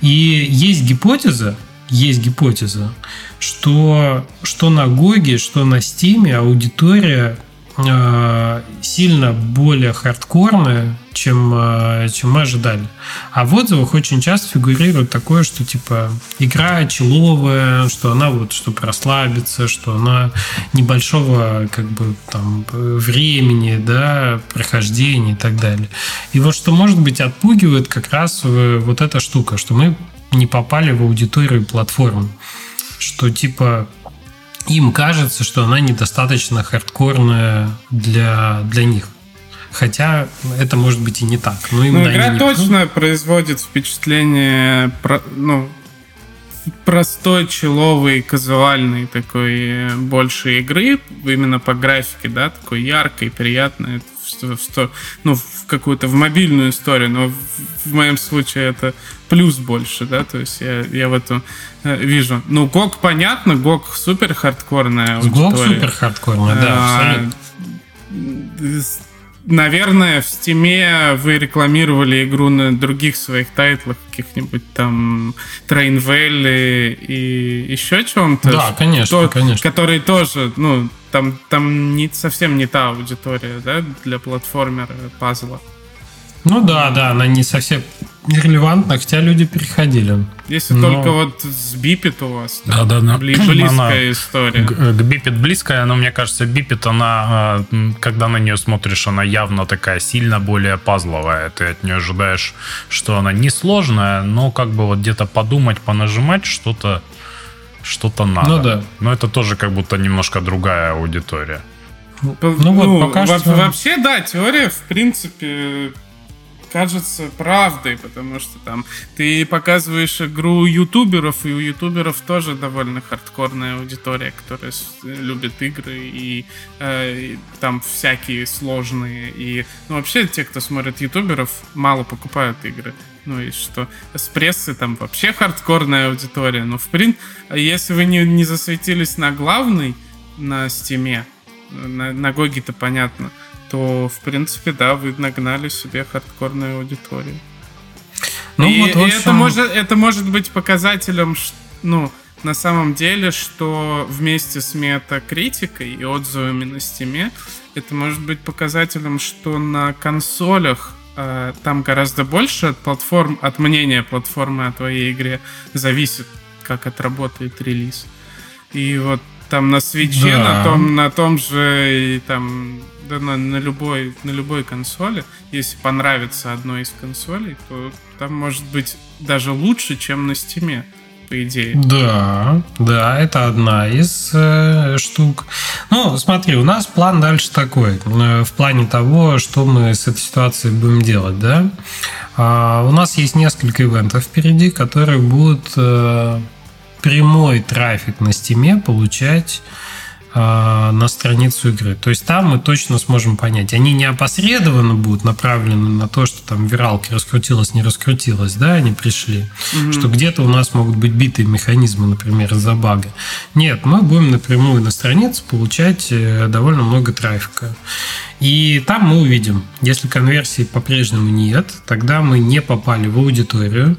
И есть гипотеза, есть гипотеза, что, что на Гоге, что на Стиме аудитория э, сильно более хардкорная, чем, э, чем мы ожидали. А в отзывах очень часто фигурирует такое, что типа игра человая, что она вот, чтобы расслабиться, что она небольшого как бы там времени, да, прохождения и так далее. И вот что может быть отпугивает как раз э, вот эта штука, что мы не попали в аудиторию платформы, что типа им кажется, что она недостаточно хардкорная для, для них. Хотя это может быть и не так. Но Ну, игра не- точно производит впечатление, про- ну, простой, человый, казуальной такой э, больше игры, именно по графике, да, такой яркой, приятной, в, в ну, в какую-то в мобильную историю, но в, в моем случае это плюс больше, да, то есть я, я в этом э, вижу. Ну, ГОК понятно, ГОК супер хардкорная Гог аудитория. супер хардкорная, да, А, абсолютно. Наверное, в Стиме вы рекламировали игру на других своих тайтлах, каких-нибудь там Train Valley и еще чем-то. Да, конечно, То- конечно. Которые тоже, ну, там, там не, совсем не та аудитория, да, для платформера пазла. Ну да, да, она не совсем нерелевантна, хотя люди переходили. Если Но- только вот с Бипет у вас Да, да, да. бли- близкая Она история. Г- К Бипет близкая, но мне кажется, Бипет, она, э, когда на нее смотришь, она явно такая сильно более пазловая. Ты от нее ожидаешь, что она не сложная, но как бы вот где-то подумать, понажимать что-то что-то надо. Ну да. Но это тоже как будто немножко другая аудитория. Ну вот, пока во- что... Вообще, да, теория, в принципе, кажется правдой, потому что там ты показываешь игру ютуберов, и у ютуберов тоже довольно хардкорная аудитория, которая любит игры и, э, и там всякие сложные. И ну, вообще те, кто смотрит ютуберов, мало покупают игры. Ну и что с прессы там вообще хардкорная аудитория. Но в принципе, если вы не, не засветились на главной, на стиме, на, на Гоге-то понятно, то, в принципе, да, вы нагнали себе хардкорную аудиторию. Ну и, вот, и общем, это, может, это может быть показателем, ну, на самом деле, что вместе с метакритикой и отзывами на стиме, это может быть показателем, что на консолях э, там гораздо больше от платформ, от мнения платформы о твоей игре зависит, как отработает релиз. И вот там на свече, Да. на том, на том же и там да, на, на любой на любой консоли, если понравится одной из консолей, то там может быть даже лучше, чем на стиме, по идее. Да, да, это одна из э, штук. Ну, смотри, у нас план дальше такой, э, в плане того, что мы с этой ситуацией будем делать, да. А, у нас есть несколько ивентов впереди, которые будут э, прямой трафик на стиме получать э, на страницу игры. То есть там мы точно сможем понять. Они не опосредованно будут направлены на то, что там виралки раскрутилась, не раскрутилась, да, они пришли. Угу. Что где-то у нас могут быть битые механизмы, например, из-за бага. Нет, мы будем напрямую на странице получать э, довольно много трафика. И там мы увидим, если конверсии по-прежнему нет, тогда мы не попали в аудиторию,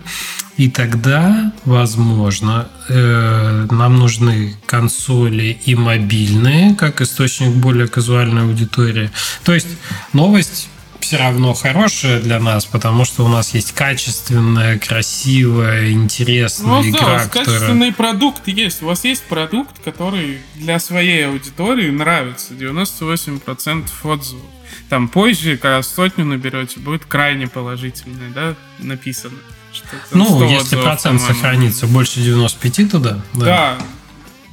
и тогда, возможно, э, нам нужны консоли и мобильные, как источник более казуальной аудитории. То есть новость все равно хорошая для нас, потому что у нас есть качественная, красивая, интересная ну, игра. Да, которая... качественный продукт есть. У вас есть продукт, который для своей аудитории нравится. 98% отзывов. Там позже, когда сотню наберете, будет крайне положительное, да, написано. Ну, если процент сохранится больше 95 туда. Да, да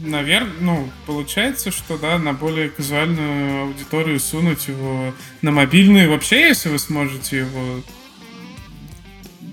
наверное, ну, получается, что, да, на более казуальную аудиторию сунуть его на мобильный. Вообще, если вы сможете его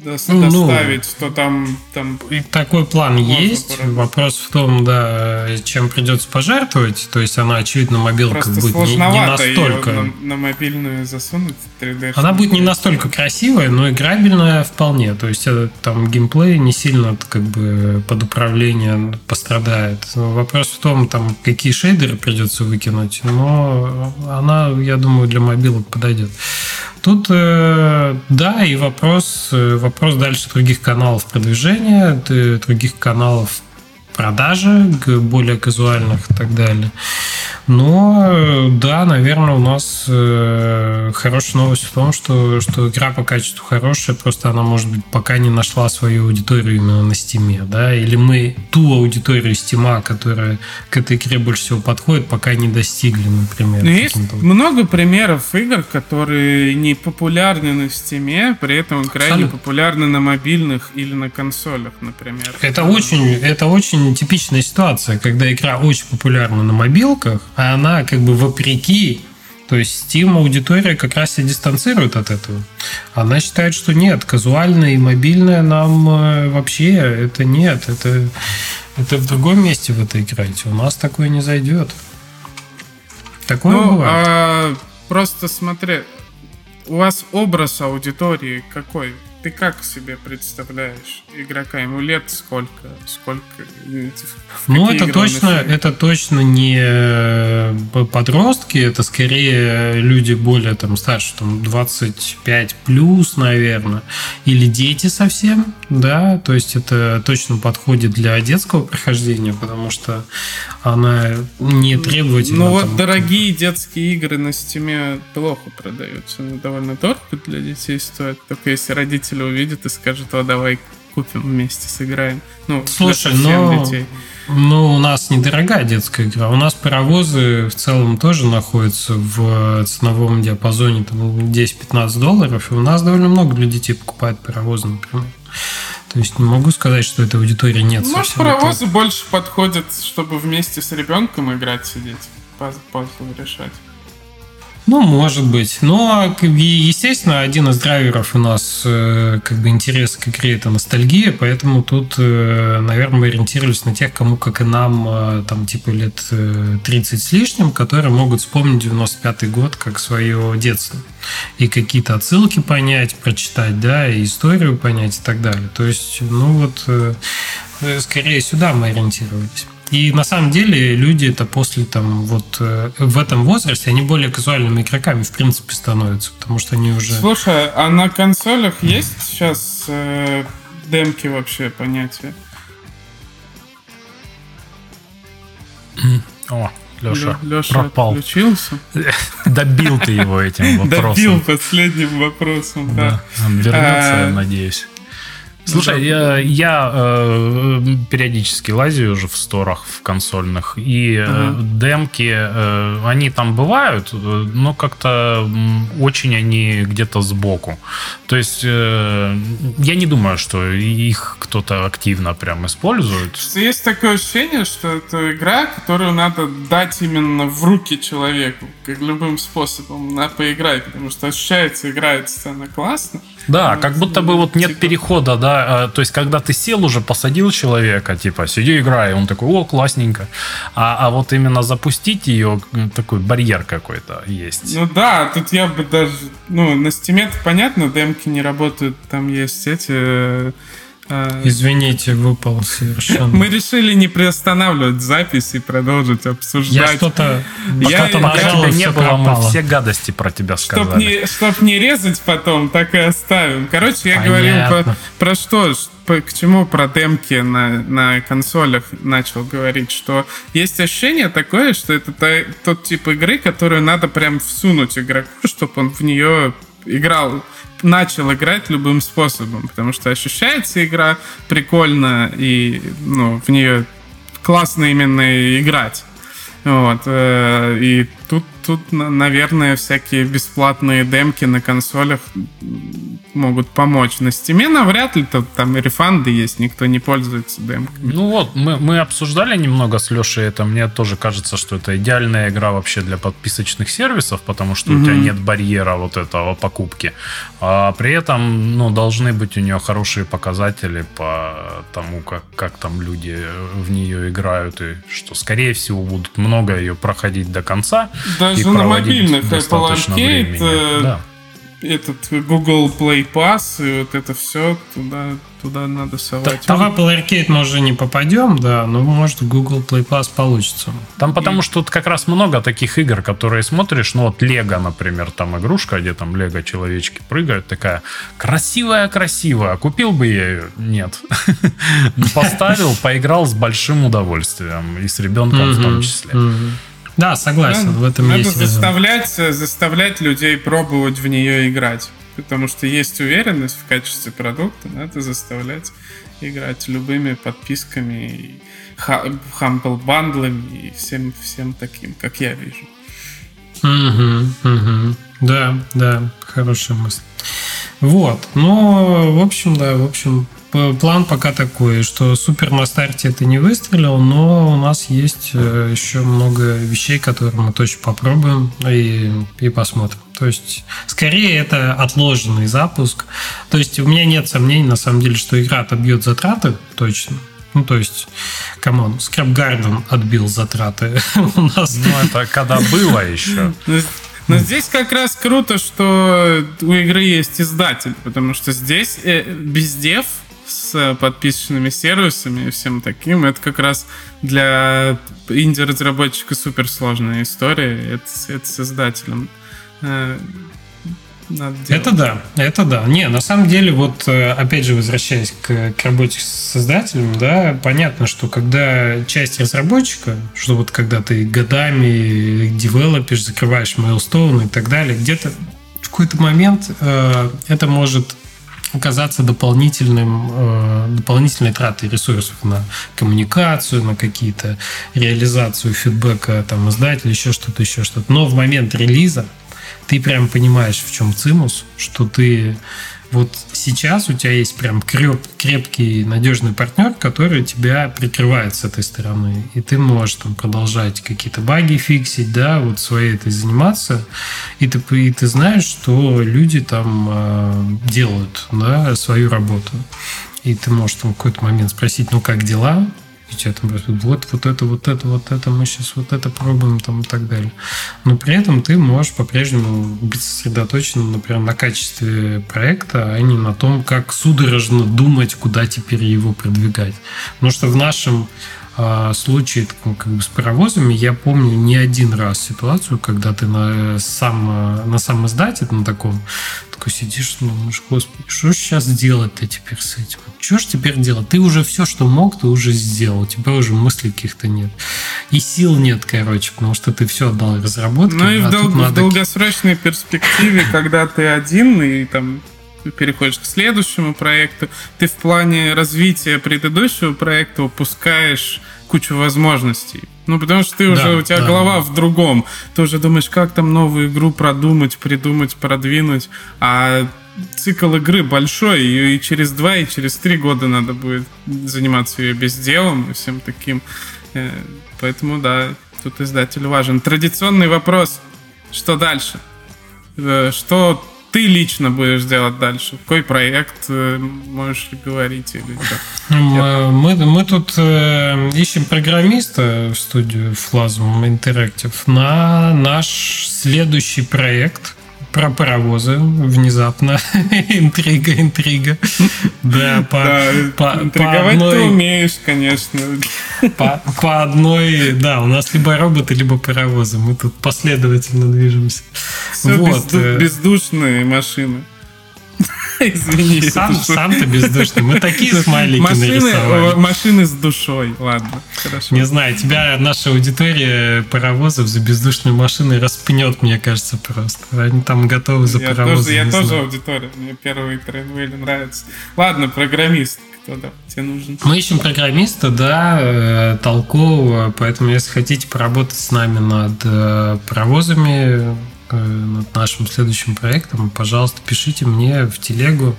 ну, доставить, ну, то там, там... Такой план есть. Поработать. Вопрос в том, да, чем придется пожертвовать. То есть она, очевидно, мобилка Просто будет не, не настолько... На, на мобильную засунуть 3D. Она будет не настолько красивая, но играбельная вполне. То есть это, там геймплей не сильно как бы под управление пострадает. Вопрос в том, там какие шейдеры придется выкинуть, но она, я думаю, для мобилок подойдет. Тут, э, да, и вопрос, э, вопрос дальше других каналов продвижения, других каналов продажи, более казуальных и так далее. Но да, наверное, у нас э, хорошая новость в том, что, что игра по качеству хорошая, просто она, может быть, пока не нашла свою аудиторию именно на Steam е, да, или мы ту аудиторию Steam а, которая к этой игре больше всего подходит, пока не достигли, например. Но есть много примеров игр, которые не популярны на Steam е, при этом крайне популярны на мобильных или на консолях, например. Это очень, это очень типичная ситуация, когда игра очень популярна на мобилках, а она как бы вопреки то есть Steam аудитория как раз и дистанцирует от этого. Она считает, что нет, казуальное и мобильное нам э, вообще это нет, это, это в другом месте в это играете. У нас такое не зайдет. Такое ну, бывает. А, просто смотри, у вас образ аудитории какой? Ты как себе представляешь игрока? Ему лет сколько? Сколько? Ну, это точно, это точно не э, подростки, это скорее люди более там старше, там 25 плюс, наверное, или дети совсем, да, то есть это точно подходит для детского прохождения, потому что она не требовательна. Ну вот там, дорогие детские игры на стиме плохо продаются, довольно дорого для детей стоят, только если родители родители увидят и скажут, о, давай купим вместе, сыграем. Ну, Слушай, но... детей. Ну, у нас недорогая детская игра. У нас паровозы в целом тоже находятся в ценовом диапазоне там 10-15 долларов. И у нас довольно много для детей покупают паровозы, например. То есть не могу сказать, что этой аудитории нет. Может, паровозы этого. больше подходят, чтобы вместе с ребенком играть, сидеть, пазл решать. Ну, может быть. Но, естественно, один из драйверов у нас э, как бы интерес к игре – это ностальгия, поэтому тут, э, наверное, мы ориентировались на тех, кому, как и нам, э, там, типа, лет 30 с лишним, которые могут вспомнить 95-й год как свое детство. И какие-то отсылки понять, прочитать, да, и историю понять и так далее. То есть, ну вот, скорее сюда мы ориентировались. И на самом деле люди это после там вот э, в этом возрасте они более казуальными игроками в принципе становятся, потому что они уже. Слушай, а на консолях есть сейчас э, демки вообще понятия? О, Леша, Леша пропал. отключился. (laughs) Добил ты его этим (laughs) вопросом. Добил последним вопросом, да. Он вернется, а, надеюсь. Слушай, я, я э, периодически лазю уже в сторах, в консольных, и э, демки, э, они там бывают, но как-то очень они где-то сбоку. То есть э, я не думаю, что их кто-то активно прям использует. Есть такое ощущение, что это игра, которую надо дать именно в руки человеку, как любым способом, на поиграть, потому что ощущается, играет сцена классно, Да, как будто бы вот нет перехода, да, то есть когда ты сел уже, посадил человека, типа, сиди играй, он такой, о, классненько, а, а вот именно запустить ее, такой барьер какой-то есть. Ну да, тут я бы даже, ну, на стиме понятно, демки не работают, там есть эти а, Извините, выпал совершенно. Мы решили не приостанавливать запись и продолжить обсуждать. Я что-то... Я, Пока я, я, не было, мы все гадости про тебя сказали. Чтоб не, чтоб не резать потом, так и оставим. Короче, я Понятно. говорил про, про что, по, к чему про демки на, на консолях начал говорить, что есть ощущение такое, что это та, тот тип игры, которую надо прям всунуть игроку, чтобы он в нее играл начал играть любым способом, потому что ощущается игра прикольно, и ну, в нее классно именно играть. Вот. Э, и тут, тут, наверное, всякие бесплатные демки на консолях могут помочь. На стиме навряд ли тут там рефанды есть, никто не пользуется демками. Ну вот, мы, мы обсуждали немного с Лешей это. Мне тоже кажется, что это идеальная игра вообще для подписочных сервисов, потому что mm-hmm. у тебя нет барьера вот этого покупки. А при этом, ну, должны быть у нее хорошие показатели по тому, как, как там люди в нее играют, и что, скорее всего, будут много ее проходить до конца. Даже и на мобильных Apple Arcade э, да этот Google Play Pass и вот это все туда, туда надо совать. Там в Apple Arcade мы уже не попадем, да, но может в Google Play Pass получится. Там потому что тут как раз много таких игр, которые смотришь, ну вот Лего, например, там игрушка, где там Лего человечки прыгают, такая красивая-красивая. Купил бы я ее? Нет. (laughs) Поставил, поиграл с большим удовольствием и с ребенком в том числе. Да, согласен, Надо, в этом надо есть заставлять, резон. заставлять людей пробовать в нее играть. Потому что есть уверенность в качестве продукта, надо заставлять играть любыми подписками, Humble бандлами и всем, всем таким, как я вижу. Угу, угу. Да, да, хорошая мысль. Вот, ну, в общем, да, в общем, план пока такой, что супер на старте это не выстрелил, но у нас есть э, еще много вещей, которые мы точно попробуем и, и посмотрим. То есть, скорее, это отложенный запуск. То есть, у меня нет сомнений, на самом деле, что игра отобьет затраты, точно. Ну, то есть, come on, Scrap Garden отбил затраты (laughs) у нас. Ну, это когда было еще. (laughs) Но здесь как раз круто, что у игры есть издатель, потому что здесь э, без дев с подписочными сервисами и всем таким, это как раз для инди-разработчика суперсложная история. Это, это с издателем. Э, это да, это да. Не, на самом деле, вот э, опять же, возвращаясь к, к работе с создателем, да, понятно, что когда часть разработчика, что вот когда ты годами девелопишь, закрываешь мейлстоун и так далее, где-то в какой-то момент э, это может оказаться дополнительным, э, дополнительной тратой ресурсов на коммуникацию, на какие-то реализацию фидбэка там, издателя, еще что-то, еще что-то. Но в момент релиза ты прям понимаешь, в чем цимус, что ты вот сейчас у тебя есть прям креп, крепкий, надежный партнер, который тебя прикрывает с этой стороны. И ты можешь там продолжать какие-то баги фиксить, да, вот своей этой заниматься. И ты, и ты знаешь, что люди там э, делают, да, свою работу. И ты можешь там в какой-то момент спросить, ну как дела? И тебе там вот, вот это, вот это, вот это, мы сейчас вот это пробуем там и так далее. Но при этом ты можешь по-прежнему быть сосредоточенным, например, на качестве проекта, а не на том, как судорожно думать, куда теперь его продвигать. Потому что в нашем а, случае как бы с паровозами я помню не один раз ситуацию, когда ты на сам, на сам издате, на таком, такой сидишь, думаешь, господи, что же сейчас делать-то теперь с этим? Что же теперь делать? Ты уже все, что мог, ты уже сделал. У тебя уже мыслей каких-то нет. И сил нет, короче, потому что ты все отдал разработке. Ну и а в, дол- надо... в долгосрочной перспективе, когда ты один и там переходишь к следующему проекту, ты в плане развития предыдущего проекта упускаешь кучу возможностей. Ну, потому что ты да, уже, у тебя да. голова в другом. Ты уже думаешь, как там новую игру продумать, придумать, продвинуть. А цикл игры большой, и через два, и через три года надо будет заниматься ее безделом и всем таким. Э, поэтому, да, тут издатель важен. Традиционный вопрос. Что дальше? Э, что ты лично будешь делать дальше? Какой проект э, можешь говорить? Или мы, мы, мы тут э, ищем программиста в студию Flasm Interactive на наш следующий проект про паровозы внезапно. (laughs) интрига, интрига. Да, по, да, по, интриговать по одной... ты умеешь, конечно. По, по одной, да, у нас либо роботы, либо паровозы. Мы тут последовательно движемся. Все вот. безду, э, бездушные машины. (laughs) Извини. Сам, сам ты бездушный. Мы такие смайлики машины, нарисовали. Машины с душой. Ладно, хорошо. Не знаю, тебя наша аудитория паровозов за бездушные машины распнет, мне кажется, просто. Они там готовы за я паровозы. Тоже, я тоже аудитория. Мне первый Трейнвейли нравится. Ладно, программист. Кто да, тебе нужен? Мы ищем программиста, да, э, толкового. Поэтому, если хотите поработать с нами над э, паровозами, Э, над нашим следующим проектом, пожалуйста, пишите мне в телегу.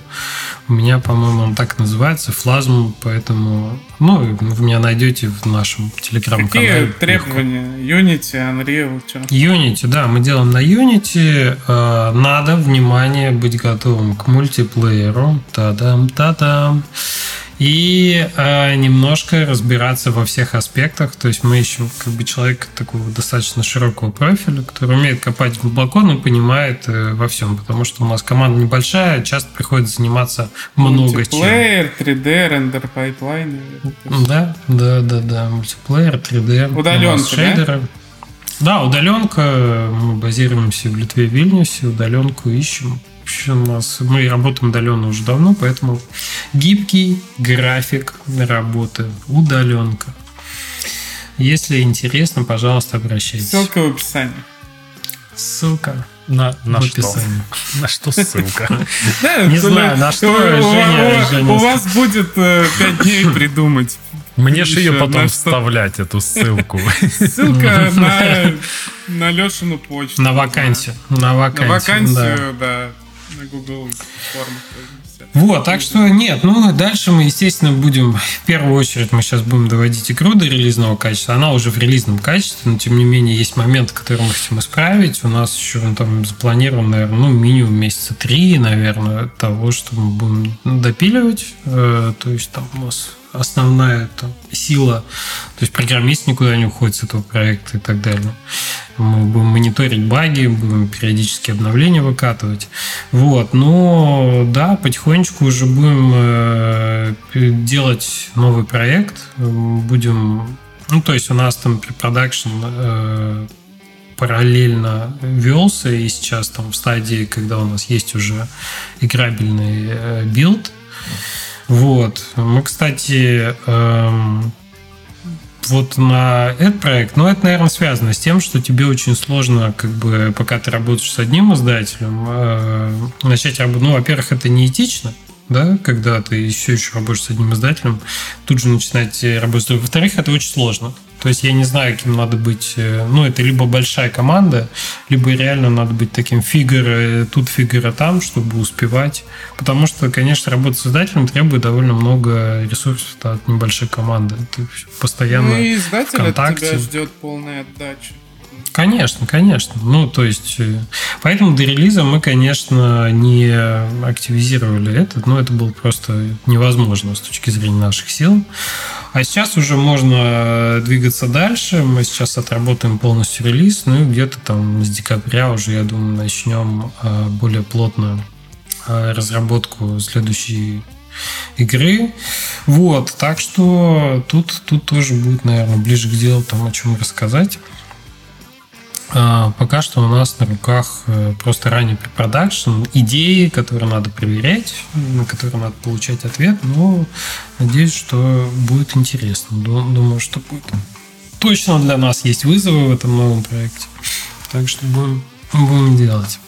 У меня, по-моему, он так называется, флазм, поэтому, ну, вы меня найдете в нашем телеграм-канале. Какие требования? Unity, Unreal, что? Unity, да, мы делаем на Unity. Э, надо, внимание, быть готовым к мультиплееру. Та-дам, та-дам и э, немножко разбираться во всех аспектах. То есть мы ищем как бы человека такого достаточно широкого профиля, который умеет копать глубоко, но понимает э, во всем, потому что у нас команда небольшая, часто приходится заниматься много чем. Мультиплеер, 3D, render pipeline. Да, да, да, да, мультиплеер, 3D. Удаленка, шейдеры. Да? Да, удаленка. Мы базируемся в Литве, Вильнюсе, удаленку ищем у нас мы работаем удаленно уже давно, поэтому гибкий график работы, удаленка. Если интересно, пожалуйста, обращайтесь. Ссылка в описании. Ссылка на, на в описании. Что? (laughs) На что ссылка? (laughs) Не знаю, на что, У вас будет э, пять дней (laughs) придумать. Мне же ее потом вставлять, эту ссылку. Ссылка на, на Лешину почту. На вакансию. На вакансию, на вакансию да на Google формах вот, так что нет, ну дальше мы, естественно, будем, в первую очередь мы сейчас будем доводить игру до релизного качества. Она уже в релизном качестве, но тем не менее есть момент, который мы хотим исправить. У нас еще ну, там запланировано, наверное, ну минимум месяца три, наверное, того, что мы будем допиливать. Э, то есть там у нас основная там, сила. То есть программист никуда не уходит с этого проекта и так далее. Мы будем мониторить баги, будем периодически обновления выкатывать. Вот. Но да, потихонечку уже будем э, делать новый проект. Будем... Ну, то есть у нас там препродакшн э, параллельно велся, и сейчас там в стадии, когда у нас есть уже играбельный э, build, вот. Мы, кстати, эм, вот на этот проект, ну, это, наверное, связано с тем, что тебе очень сложно, как бы, пока ты работаешь с одним издателем, э, начать работать. Ну, во-первых, это неэтично, да, когда ты еще еще работаешь с одним издателем, тут же начинать работать. Во-вторых, это очень сложно. То есть я не знаю, кем надо быть. Э, ну, это либо большая команда, либо реально надо быть таким фигур, э, тут фигура там, чтобы успевать. Потому что, конечно, работа с издателем требует довольно много ресурсов от небольшой команды. Ты постоянно ну, и издатель в контакте. от тебя ждет полной отдачи. Конечно, конечно. Ну, то есть, э, поэтому до релиза мы, конечно, не активизировали это, но это было просто невозможно с точки зрения наших сил. А сейчас уже можно двигаться дальше. Мы сейчас отработаем полностью релиз, ну и где-то там с декабря уже, я думаю, начнем э, более плотно э, разработку следующей игры. Вот, так что тут, тут тоже будет, наверное, ближе к делу там о чем рассказать. А, пока что у нас на руках э, просто ранний препродакшн, идеи, которые надо проверять, на которые надо получать ответ, но надеюсь, что будет интересно. Думаю, что будет. Точно для нас есть вызовы в этом новом проекте. Так что будем, будем делать.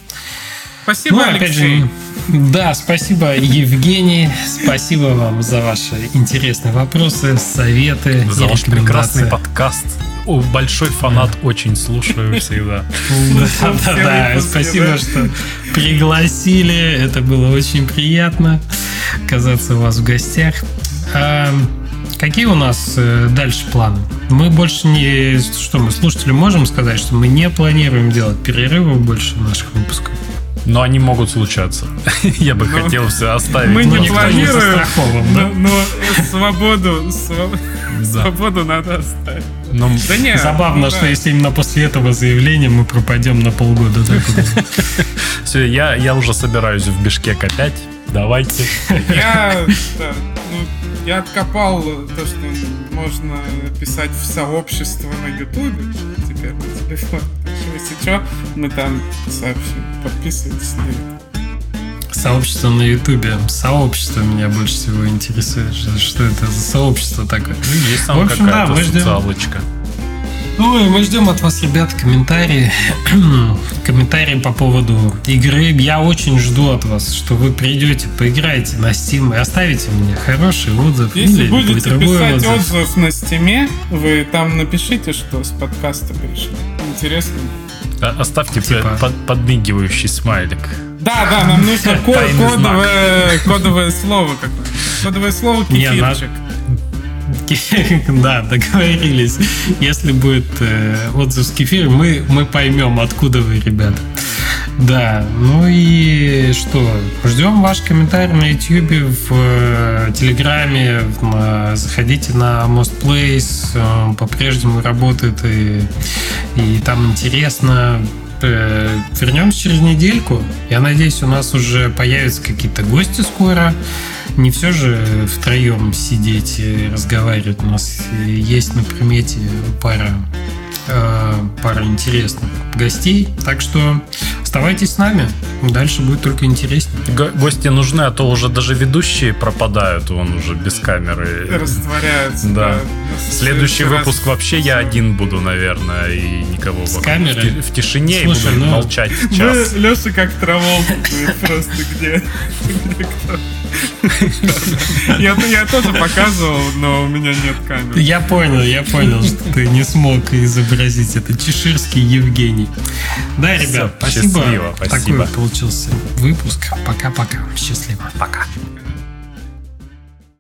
Спасибо, ну, опять Же, да, спасибо, Евгений. Спасибо вам за ваши интересные вопросы, советы. За ваш прекрасный подкаст. О, большой фанат, очень слушаю всегда. Да, да, да. Спасибо, что пригласили. Это было очень приятно оказаться у вас в гостях. А, какие у нас э, дальше планы? Мы больше не... Что мы слушателям можем сказать, что мы не планируем делать перерывы больше наших выпусков? Но они могут случаться. (laughs) Я бы Но хотел все оставить. Мы Ну, не никто не планируем, застрахован, да? но, но свободу, сва- Да. свободу надо оставить. Но Да нет, Забавно, ну что да. если именно после этого заявления мы пропадем на полгода. (laughs) все, я, я уже собираюсь в Бишкек опять. Давайте. Я, да, ну, я откопал то, что можно писать в сообщество на Ютубе теперь на телефон. Если что, мы там сообщим. Подписывайтесь на YouTube. Сообщество на Ютубе. Сообщество меня больше всего интересует. Что, что это за сообщество такое? Ну, Есть там В общем, да, какая-то мы ждем. социалочка. Ой, мы ждем от вас, ребят, комментарии. (clears throat) комментарии по поводу игры. Я очень жду от вас, что вы придете, поиграете на Steam и оставите мне хороший отзыв. Если или будете писать отзыв. отзыв на стиме, вы там напишите, что с подкаста пришли. Интересно. А- Оставьте Типа. под- подмигивающий смайлик. Да, да, нам нужно (laughs) ко- кодовое, кодовое слово какое-то. Кодовое слово кефирчик. (laughs) Да, договорились. Если будет э, отзыв с кефиром, мы, мы поймем, откуда вы, ребята. Да, ну и что? Ждем ваш комментарий на YouTube, в э, Телеграме, на- заходите на Most Place, э, по-прежнему работает и, и там интересно. Э, Вернемся через недельку. Я надеюсь, у нас уже появятся какие-то гости скоро. Не все же втроем сидеть и разговаривать. У нас есть на примете пара, э, пара интересных гостей. Так что оставайтесь с нами. Дальше будет только интереснее. Го- Гости нужны, а то уже даже ведущие пропадают, он уже без камеры. Растворяются. Да. На Следующий раз- выпуск вообще я один буду, наверное, и никого С вокруг. камерой? В, в тишине и Слушай, буду ну- молчать час. Вы, Леша как траволка будет просто где. Я, я тоже показывал, но у меня нет камеры. Я понял, я понял, что ты не смог изобразить это. Чеширский Евгений. Да, ребят, спасибо. счастливо, спасибо. Такой получился выпуск. Пока-пока. Счастливо. Пока.